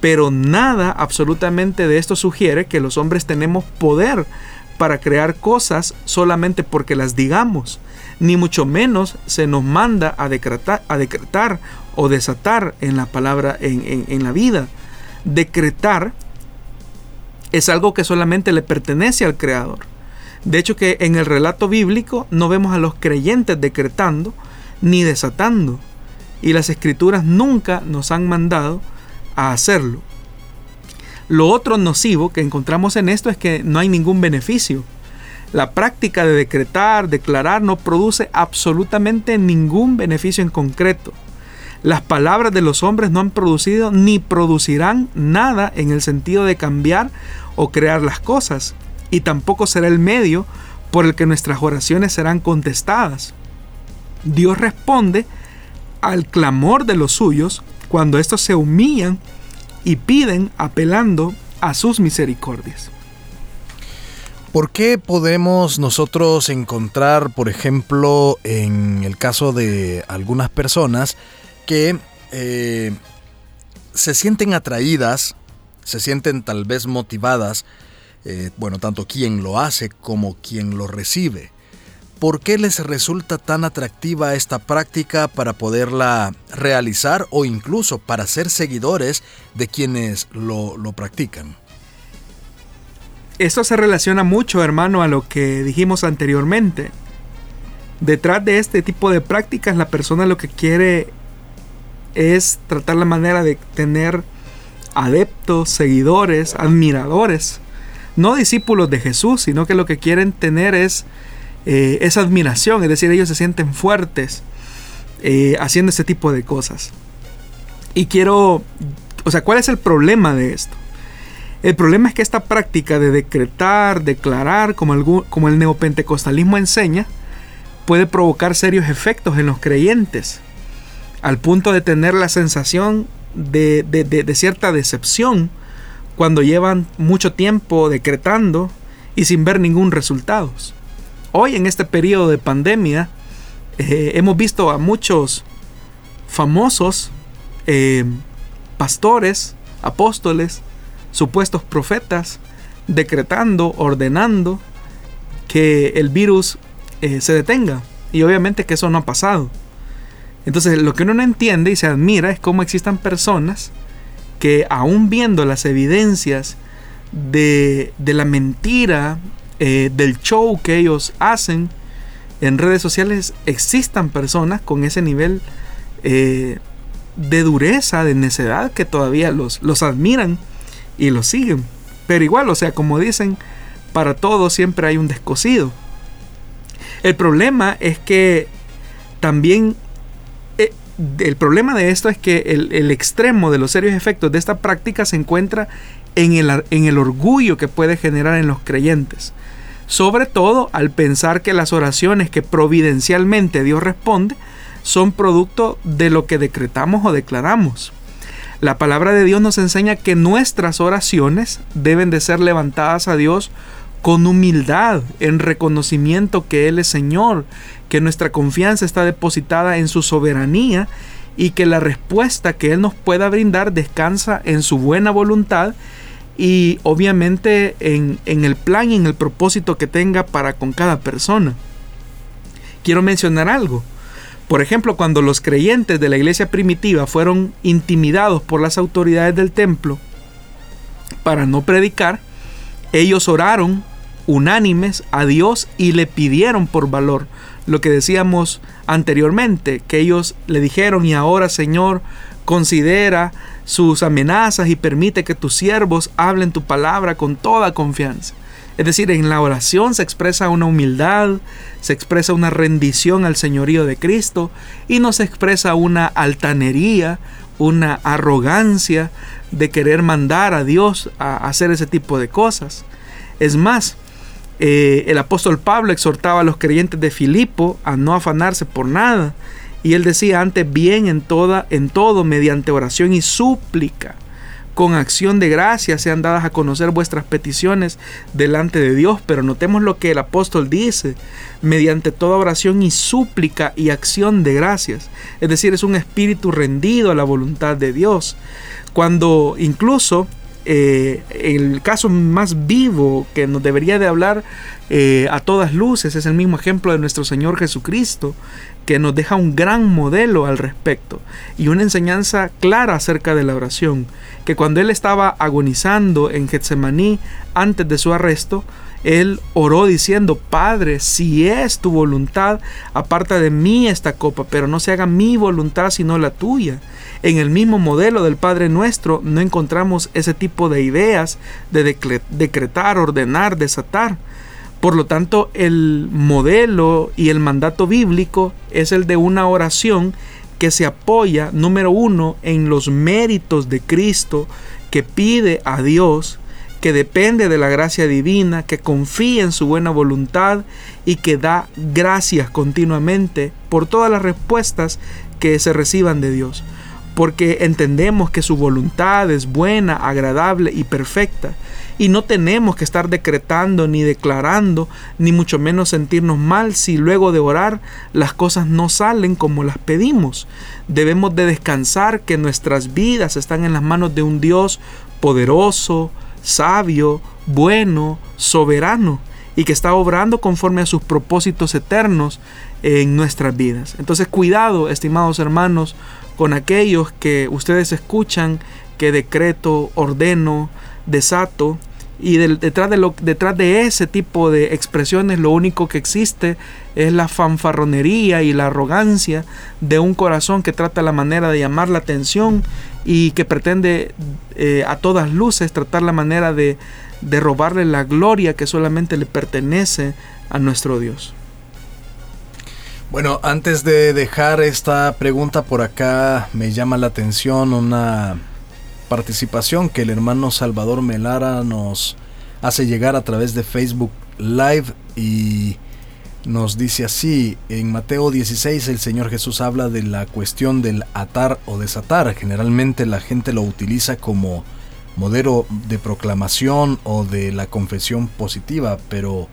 Pero nada absolutamente de esto sugiere que los hombres tenemos poder para crear cosas solamente porque las digamos, ni mucho menos se nos manda a decretar, a decretar o desatar en la palabra, en, en la vida. Decretar es algo que solamente le pertenece al Creador. De hecho que en el relato bíblico no vemos a los creyentes decretando ni desatando. Y las escrituras nunca nos han mandado a hacerlo. Lo otro nocivo que encontramos en esto es que no hay ningún beneficio. La práctica de decretar, declarar, no produce absolutamente ningún beneficio en concreto. Las palabras de los hombres no han producido ni producirán nada en el sentido de cambiar o crear las cosas, y tampoco será el medio por el que nuestras oraciones serán contestadas. Dios responde al clamor de los suyos cuando estos se humillan y piden apelando a sus misericordias. ¿Por qué podemos nosotros encontrar, por ejemplo, en el caso de algunas personas que eh, se sienten atraídas, se sienten tal vez motivadas, eh, bueno, tanto quien lo hace como quien lo recibe? ¿Por qué les resulta tan atractiva esta práctica para poderla realizar o incluso para ser seguidores de quienes lo, lo practican? Esto se relaciona mucho, hermano, a lo que dijimos anteriormente. Detrás de este tipo de prácticas, la persona lo que quiere es tratar la manera de tener adeptos, seguidores, admiradores. No discípulos de Jesús, sino que lo que quieren tener es eh, esa admiración, es decir, ellos se sienten fuertes eh, haciendo este tipo de cosas. Y quiero, o sea, ¿cuál es el problema de esto? El problema es que esta práctica de decretar, declarar, como, como el neopentecostalismo enseña, puede provocar serios efectos en los creyentes, al punto de tener la sensación de, de cierta decepción cuando llevan mucho tiempo decretando y sin ver ningún resultado. Hoy en este periodo de pandemia eh, hemos visto a muchos famosos eh, pastores, apóstoles, supuestos profetas, decretando, ordenando que el virus eh, se detenga. Y obviamente que eso no ha pasado. Entonces lo que uno no entiende y se admira es cómo existan personas que aún viendo las evidencias de, la mentira, eh, del show que ellos hacen en redes sociales existan personas con ese nivel eh, de dureza, de necedad, que todavía los, admiran y los siguen. Pero igual, o sea, como dicen, para todo siempre hay un descosido. El problema es que también el problema de esto es que el, extremo de los serios efectos de esta práctica se encuentra en el, en el orgullo que puede generar en los creyentes sobre todo al pensar que las oraciones que providencialmente Dios responde son producto de lo que decretamos o declaramos. La palabra de Dios nos enseña que nuestras oraciones deben de ser levantadas a Dios con humildad, en reconocimiento que Él es Señor, que nuestra confianza está depositada en su soberanía y que la respuesta que Él nos pueda brindar descansa en su buena voluntad y obviamente en, en, el plan y en el propósito que tenga para con cada persona. Quiero mencionar algo. Por ejemplo, cuando los creyentes de la iglesia primitiva fueron intimidados por las autoridades del templo para no predicar, ellos oraron unánimes a Dios y le pidieron por valor. Lo que decíamos anteriormente, que ellos le dijeron, y ahora Señor, considera sus amenazas y permite que tus siervos hablen tu palabra con toda confianza. Es decir, en la oración se expresa una humildad, se expresa una rendición al señorío de Cristo y no se expresa una altanería, una arrogancia de querer mandar a Dios a hacer ese tipo de cosas. Es más, eh, el apóstol Pablo exhortaba a los creyentes de Filipo a no afanarse por nada. Y él decía antes bien en toda, en todo, mediante oración y súplica con acción de gracia sean dadas a conocer vuestras peticiones delante de Dios. Pero notemos lo que el apóstol dice, mediante toda oración y súplica y acción de gracias. Es decir, es un espíritu rendido a la voluntad de Dios. Cuando incluso eh, el caso más vivo que nos debería de hablar eh, a todas luces es el mismo ejemplo de nuestro Señor Jesucristo, que nos deja un gran modelo al respecto y una enseñanza clara acerca de la oración, que cuando él estaba agonizando en Getsemaní antes de su arresto, él oró diciendo, Padre, si es tu voluntad, aparta de mí esta copa, pero no se haga mi voluntad sino la tuya. En el mismo modelo del Padre nuestro no encontramos ese tipo de ideas de decretar, ordenar, desatar, por lo tanto, el modelo y el mandato bíblico es el de una oración que se apoya, número uno, en los méritos de Cristo, que pide a Dios, que depende de la gracia divina, que confía en su buena voluntad y que da gracias continuamente por todas las respuestas que se reciban de Dios. Porque entendemos que su voluntad es buena, agradable y perfecta y no tenemos que estar decretando ni declarando, ni mucho menos sentirnos mal si luego de orar las cosas no salen como las pedimos. Debemos de descansar que nuestras vidas están en las manos de un Dios poderoso, sabio, bueno, soberano y que está obrando conforme a sus propósitos eternos en nuestras vidas. Entonces cuidado, estimados hermanos, con aquellos que ustedes escuchan que decreto, ordeno, desato y detrás, de lo, detrás de ese tipo de expresiones lo único que existe es la fanfarronería y la arrogancia de un corazón que trata la manera de llamar la atención y que pretende eh, a todas luces tratar la manera de, de robarle la gloria que solamente le pertenece a nuestro Dios. Bueno, antes de dejar esta pregunta por acá, me llama la atención una participación que el hermano Salvador Melara nos hace llegar a través de Facebook Live y nos dice así, en Mateo 16 el Señor Jesús habla de la cuestión del atar o desatar. Generalmente la gente lo utiliza como modelo de proclamación o de la confesión positiva, pero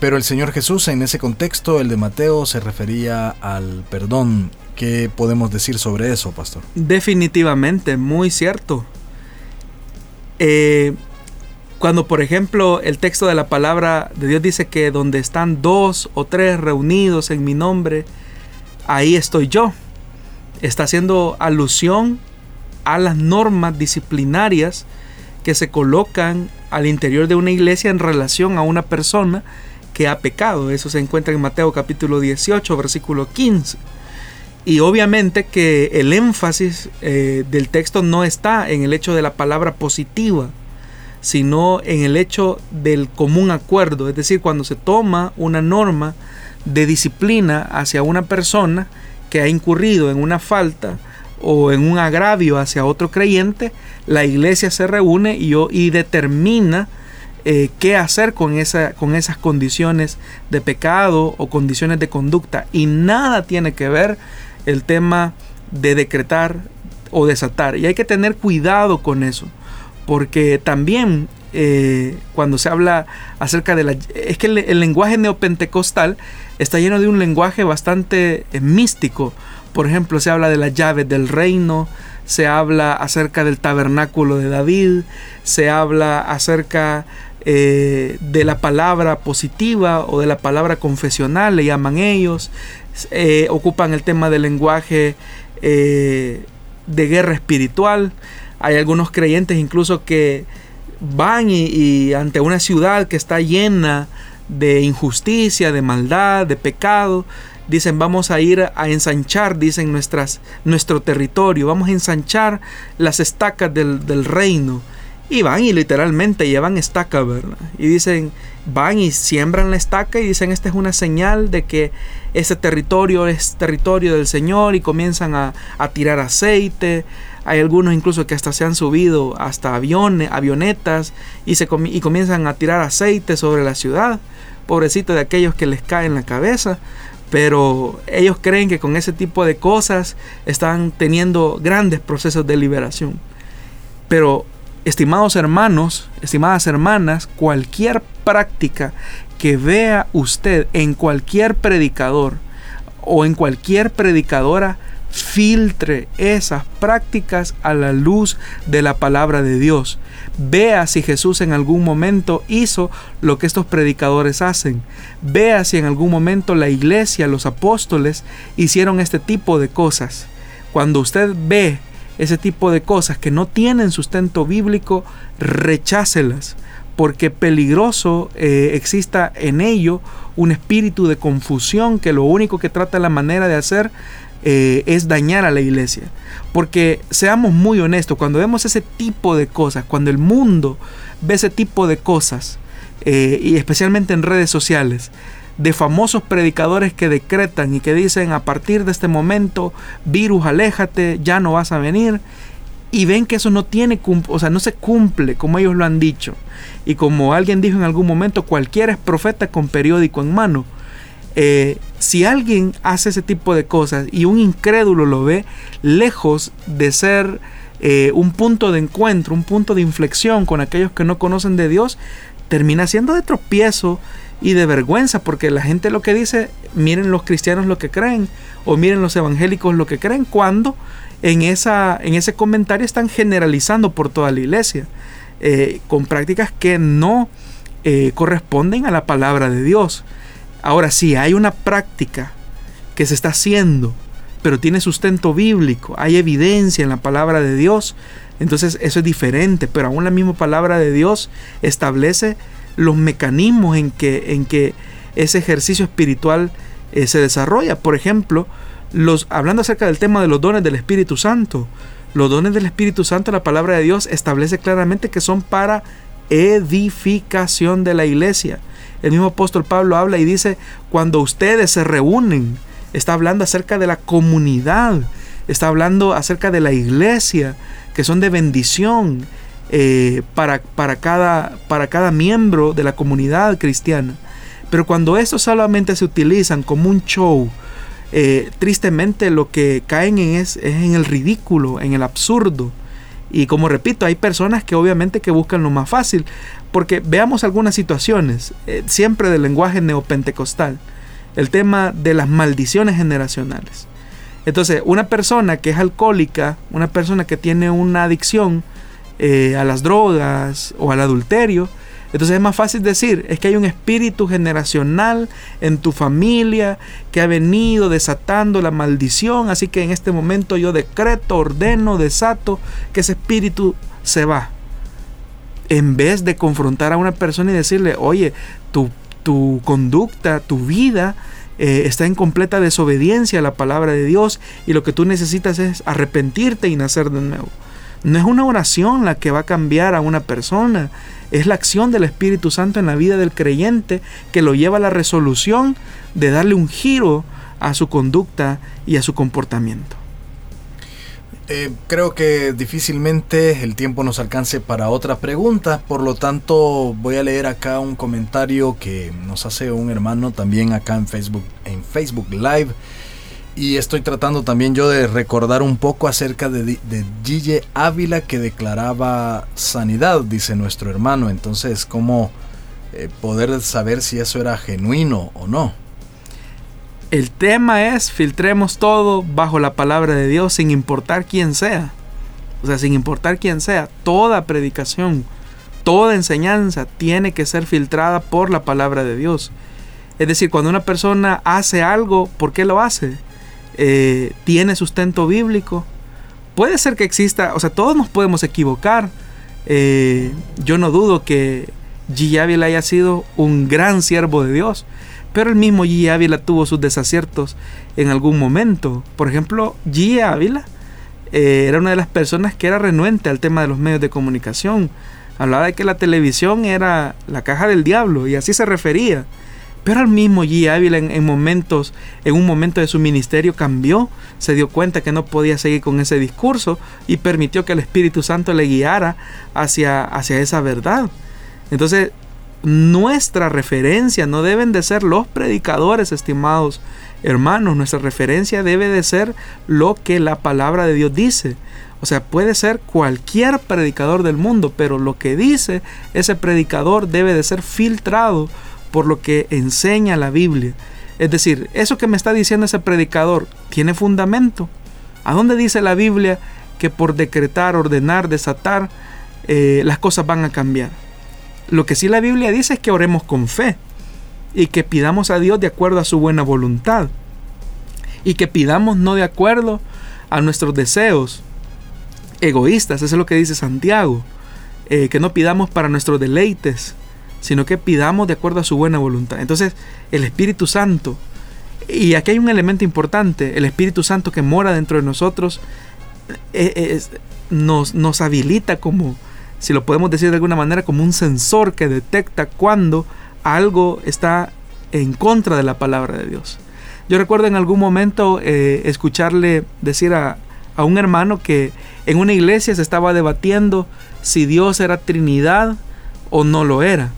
pero el Señor Jesús en ese contexto, el de Mateo, se refería al perdón ¿Qué podemos decir sobre eso, pastor? Definitivamente, muy cierto. Eh, cuando, por ejemplo, el texto de la palabra de Dios dice que donde están dos o tres reunidos en mi nombre, ahí estoy yo. Está haciendo alusión a las normas disciplinarias que se colocan al interior de una iglesia en relación a una persona que ha pecado. Eso se encuentra en Mateo capítulo 18, versículo 15. Y obviamente que el énfasis eh, del texto no está en el hecho de la palabra positiva, sino en el hecho del común acuerdo. Es decir, cuando se toma una norma de disciplina hacia una persona que ha incurrido en una falta o en un agravio hacia otro creyente, la iglesia se reúne y, determina eh, qué hacer con, esa, con esas condiciones de pecado o condiciones de conducta. Y nada tiene que ver el tema de decretar, o desatar. Y hay que tener cuidado con eso, porque también eh, cuando se habla acerca de la... Es que el, lenguaje neopentecostal está lleno de un lenguaje bastante eh, místico. Por ejemplo, se habla de la llave del reino, se habla acerca del tabernáculo de David, se habla acerca eh, de la palabra positiva o de la palabra confesional, le llaman ellos, ocupan el tema del lenguaje de guerra espiritual. Hay algunos creyentes incluso que van y, ante una ciudad que está llena de injusticia, de maldad, de pecado, dicen vamos a ir a ensanchar, dicen nuestras, nuestro territorio, vamos a ensanchar las estacas del, reino. Y van y literalmente llevan estaca, ¿verdad? Y dicen, van y siembran la estaca y dicen, esta es una señal de que ese territorio es territorio del Señor y comienzan a, a tirar aceite, hay algunos incluso que hasta se han subido hasta aviones, avionetas y, se y comienzan a tirar aceite sobre la ciudad. Pobrecito de aquellos que les cae en la cabeza. Pero ellos creen que con ese tipo de cosas están teniendo grandes procesos de liberación. Pero, estimados hermanos, estimadas hermanas, cualquier práctica que vea usted en cualquier predicador o en cualquier predicadora, filtre esas prácticas a la luz de la palabra de Dios. Vea si Jesús en algún momento hizo lo que estos predicadores hacen. Vea si en algún momento la iglesia, los apóstoles, hicieron este tipo de cosas. Cuando usted ve ese tipo de cosas que no tienen sustento bíblico, rechácelas, porque peligroso eh, exista en ello un espíritu de confusión que lo único que trata la manera de hacer eh, es dañar a la iglesia. Porque seamos muy honestos, cuando vemos ese tipo de cosas, cuando el mundo ve ese tipo de cosas, eh, y especialmente en redes sociales, de famosos predicadores que decretan y que dicen a partir de este momento, virus, aléjate, ya no vas a venir, y ven que eso no tiene, o sea, no se cumple como ellos lo han dicho. Y como alguien dijo en algún momento, cualquiera es profeta con periódico en mano. Eh, si alguien hace ese tipo de cosas y un incrédulo lo ve, lejos de ser eh, un punto de encuentro, un punto de inflexión con aquellos que no conocen de Dios, termina siendo de tropiezo y de vergüenza, porque la gente lo que dice, miren los cristianos lo que creen, o miren los evangélicos lo que creen, cuando en, esa, en ese comentario están generalizando por toda la iglesia, eh, con prácticas que no corresponden a la palabra de Dios. Ahora, si hay una práctica que se está haciendo, pero tiene sustento bíblico, hay evidencia en la palabra de Dios, entonces eso es diferente, pero aún la misma palabra de Dios establece los mecanismos en que, en que ese ejercicio espiritual eh, se desarrolla. Por ejemplo, los, hablando acerca del tema de los dones del Espíritu Santo, los dones del Espíritu Santo, la palabra de Dios establece claramente que son para edificación de la iglesia. El mismo apóstol Pablo habla y dice, cuando ustedes se reúnen, está hablando acerca de la comunidad, está hablando acerca de la iglesia, que son de bendición eh, para, para, cada, para cada miembro de la comunidad cristiana. Pero cuando estos solamente se utilizan como un show, eh, tristemente lo que caen es, en el ridículo, en el absurdo. Y como repito, hay personas que obviamente que buscan lo más fácil. Porque veamos algunas situaciones, eh, siempre del lenguaje neopentecostal, el tema de las maldiciones generacionales. Entonces, una persona que es alcohólica, una persona que tiene una adicción eh, a las drogas o al adulterio, entonces es más fácil decir, es que hay un espíritu generacional en tu familia que ha venido desatando la maldición, así que en este momento yo decreto, ordeno, desato que ese espíritu se va en vez de confrontar a una persona y decirle, oye, tu, tu conducta, tu vida eh, está en completa desobediencia a la palabra de Dios y lo que tú necesitas es arrepentirte y nacer de nuevo. No es una oración la que va a cambiar a una persona, es la acción del Espíritu Santo en la vida del creyente que lo lleva a la resolución de darle un giro a su conducta y a su comportamiento. Eh, creo que difícilmente el tiempo nos alcance para otra pregunta, por lo tanto voy a leer acá un comentario que nos hace un hermano también acá en Facebook, en Facebook Live. Y estoy tratando también yo de recordar un poco acerca de, de Ávila que declaraba sanidad, dice nuestro hermano. Entonces, ¿cómo eh, poder saber si eso era genuino o no? El tema es filtremos todo bajo la palabra de Dios sin importar quién sea. O sea, sin importar quién sea, toda predicación, toda enseñanza tiene que ser filtrada por la palabra de Dios. Es decir, cuando una persona hace algo, ¿por qué lo hace? Eh, ¿Tiene sustento bíblico? Puede ser que exista, o sea, todos nos podemos equivocar. Eh, yo no dudo que G. Ávila haya sido un gran siervo de Dios. Pero el mismo G. Ávila tuvo sus desaciertos en algún momento. Por ejemplo, G. Ávila eh, era una de las personas que era renuente al tema de los medios de comunicación. Hablaba de que la televisión era la caja del diablo y así se refería. Pero el mismo G. Ávila en, momentos, en un momento de su ministerio cambió, se dio cuenta que no podía seguir con ese discurso y permitió que el Espíritu Santo le guiara hacia, hacia esa verdad. Entonces, nuestra referencia no deben de ser los predicadores, estimados hermanos, nuestra referencia debe de ser lo que la palabra de Dios dice. O sea, puede ser cualquier predicador del mundo, pero lo que dice ese predicador debe de ser filtrado por lo que enseña la Biblia. Es decir, eso que me está diciendo ese predicador tiene fundamento. ¿A dónde dice la Biblia que por decretar, ordenar, desatar, eh, las cosas van a cambiar? Lo que sí la Biblia dice es que oremos con fe y que pidamos a Dios de acuerdo a su buena voluntad y que pidamos no de acuerdo a nuestros deseos egoístas, eso es lo que dice Santiago, eh, que no pidamos para nuestros deleites, sino que pidamos de acuerdo a su buena voluntad. Entonces, el Espíritu Santo, y aquí hay un elemento importante, el Espíritu Santo que mora dentro de nosotros, eh, nos, nos habilita como, si lo podemos decir de alguna manera, como un sensor que detecta cuando algo está en contra de la palabra de Dios. Yo recuerdo en algún momento eh, escucharle decir a, a un hermano que en una iglesia se estaba debatiendo si Dios era Trinidad o no lo era.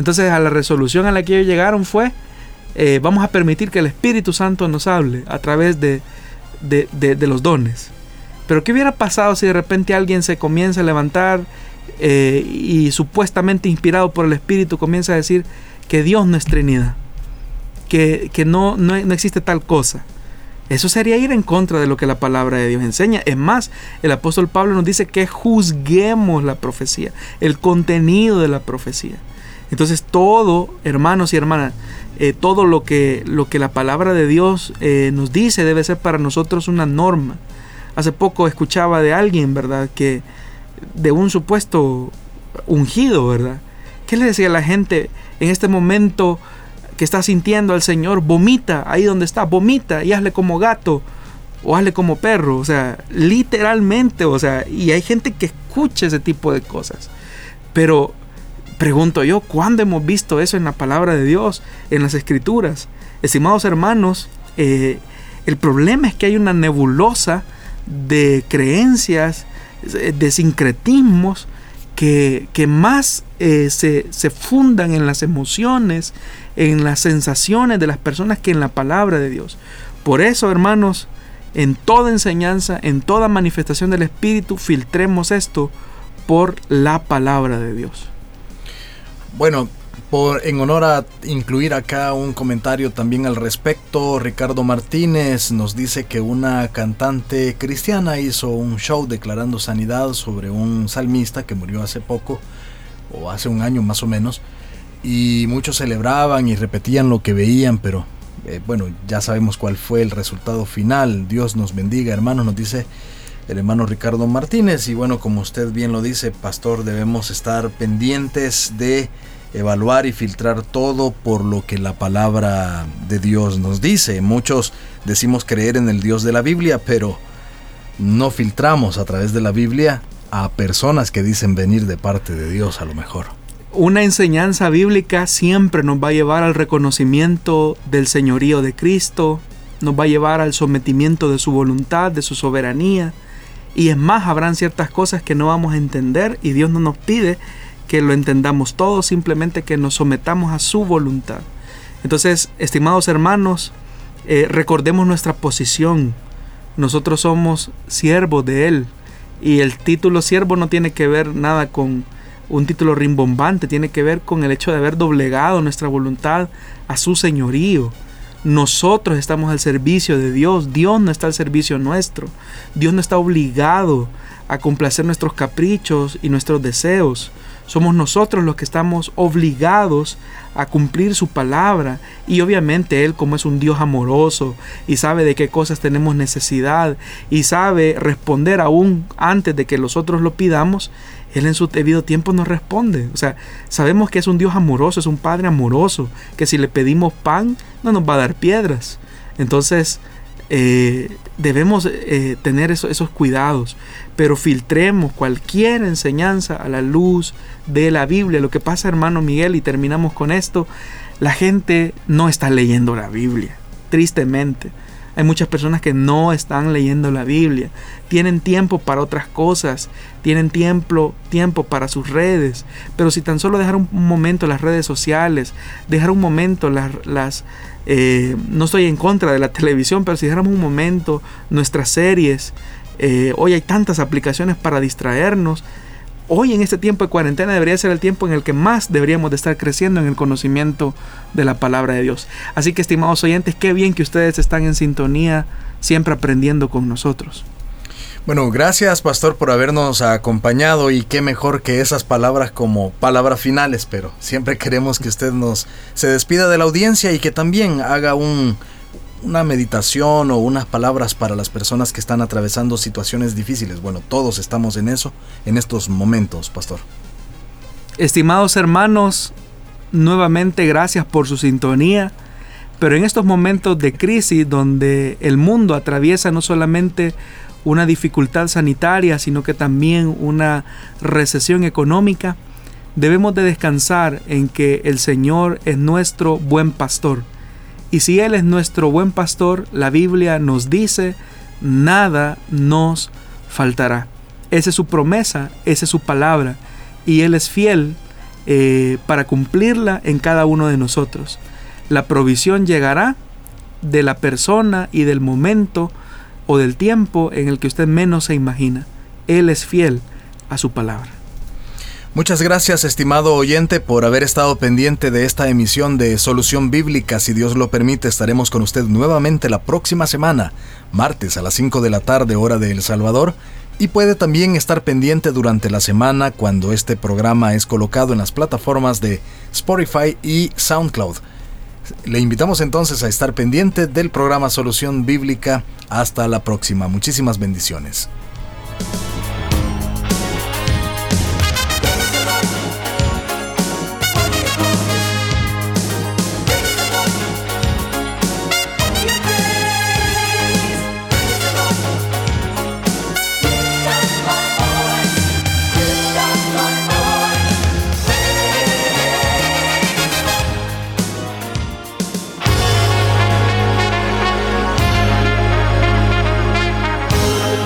Entonces a la resolución a la que ellos llegaron fue, eh, vamos a permitir que el Espíritu Santo nos hable a través de, de, de, los dones. Pero ¿qué hubiera pasado si de repente alguien se comienza a levantar eh, y supuestamente inspirado por el Espíritu comienza a decir que Dios no es Trinidad, que, no, no, no existe tal cosa? Eso sería ir en contra de lo que la palabra de Dios enseña. Es más, el apóstol Pablo nos dice que juzguemos la profecía, el contenido de la profecía. Entonces todo, hermanos y hermanas, eh, todo lo que, lo que la palabra de Dios eh, nos dice debe ser para nosotros una norma. Hace poco escuchaba de alguien, ¿verdad? Que de un supuesto ungido, ¿verdad? ¿Qué le decía a la gente en este momento? Que está sintiendo al Señor, vomita ahí donde está, vomita y hazle como gato o hazle como perro, o sea, literalmente, o sea, y hay gente que escucha ese tipo de cosas. Pero pregunto yo, ¿cuándo hemos visto eso en la palabra de Dios, en las escrituras? Estimados hermanos, eh, el problema es que hay una nebulosa de creencias, de sincretismos, que, que más eh, se, se fundan en las emociones, en las sensaciones de las personas que en la palabra de Dios. Por eso, hermanos, en toda enseñanza, en toda manifestación del Espíritu, filtremos esto por la palabra de Dios. Bueno, por, en honor a incluir acá un comentario también al respecto, Ricardo Martínez nos dice que una cantante cristiana hizo un show declarando sanidad sobre un salmista que murió hace poco, o hace un año más o menos, y muchos celebraban y repetían lo que veían, pero eh, bueno, ya sabemos cuál fue el resultado final. Dios nos bendiga, hermanos, nos dice el hermano Ricardo Martínez. Y bueno, como usted bien lo dice, pastor, debemos estar pendientes de evaluar y filtrar todo por lo que la palabra de Dios nos dice. Muchos decimos creer en el Dios de la Biblia, pero no filtramos a través de la Biblia a personas que dicen venir de parte de Dios a lo mejor. Una enseñanza bíblica siempre nos va a llevar al reconocimiento del señorío de Cristo, nos va a llevar al sometimiento de su voluntad, de su soberanía. Y es más, habrán ciertas cosas que no vamos a entender y Dios no nos pide que lo entendamos todo, simplemente que nos sometamos a su voluntad. Entonces, estimados hermanos, Eh, recordemos nuestra posición. Nosotros somos siervos de Él. Y el título siervo no tiene que ver nada con un título rimbombante, tiene que ver con el hecho de haber doblegado nuestra voluntad a su señorío. Nosotros estamos al servicio de Dios, Dios no está al servicio nuestro, Dios no está obligado a complacer nuestros caprichos y nuestros deseos. Somos nosotros los que estamos obligados a cumplir su palabra y obviamente Él como es un Dios amoroso y sabe de qué cosas tenemos necesidad y sabe responder aún antes de que nosotros lo pidamos, Él en su debido tiempo nos responde. O sea, sabemos que es un Dios amoroso, es un Padre amoroso, que si le pedimos pan no nos va a dar piedras. Entonces, eh, debemos eh, tener esos cuidados, pero filtremos cualquier enseñanza a la luz de la Biblia. Lo que pasa, hermano Miguel, y terminamos con esto, la gente no está leyendo la Biblia, tristemente. Hay muchas personas que no están leyendo la Biblia. Tienen tiempo para otras cosas. Tienen tiempo, tiempo para sus redes. Pero si tan solo dejar un momento las redes sociales, dejar un momento las, las eh, no estoy en contra de la televisión, pero si dejáramos un momento nuestras series, eh, hoy hay tantas aplicaciones para distraernos. Hoy en este tiempo de cuarentena debería ser el tiempo en el que más deberíamos de estar creciendo en el conocimiento de la palabra de Dios. Así que estimados oyentes, qué bien que ustedes están en sintonía, siempre aprendiendo con nosotros. Bueno, gracias pastor por habernos acompañado y qué mejor que esas palabras como palabras finales, pero siempre queremos que usted nos se despida de la audiencia y que también haga un, una meditación o unas palabras para las personas que están atravesando situaciones difíciles. Bueno, todos estamos en eso en estos momentos, pastor. Estimados hermanos, nuevamente gracias por su sintonía. Pero en estos momentos de crisis donde el mundo atraviesa no solamente una dificultad sanitaria, sino que también una recesión económica, debemos de descansar en que el Señor es nuestro buen pastor. Y si Él es nuestro buen pastor, la Biblia nos dice, nada nos faltará. Esa es su promesa, esa es su palabra, y Él es fiel eh, para cumplirla en cada uno de nosotros. La provisión llegará de la persona y del momento o del tiempo en el que usted menos se imagina. Él es fiel a su palabra. Muchas gracias, estimado oyente, por haber estado pendiente de esta emisión de Solución Bíblica. Si Dios lo permite, estaremos con usted nuevamente la próxima semana, martes a las 5 de la tarde, hora de El Salvador. Y puede también estar pendiente durante la semana cuando este programa es colocado en las plataformas de Spotify y SoundCloud. Le invitamos entonces a estar pendiente del programa Solución Bíblica. Hasta la próxima. Muchísimas bendiciones.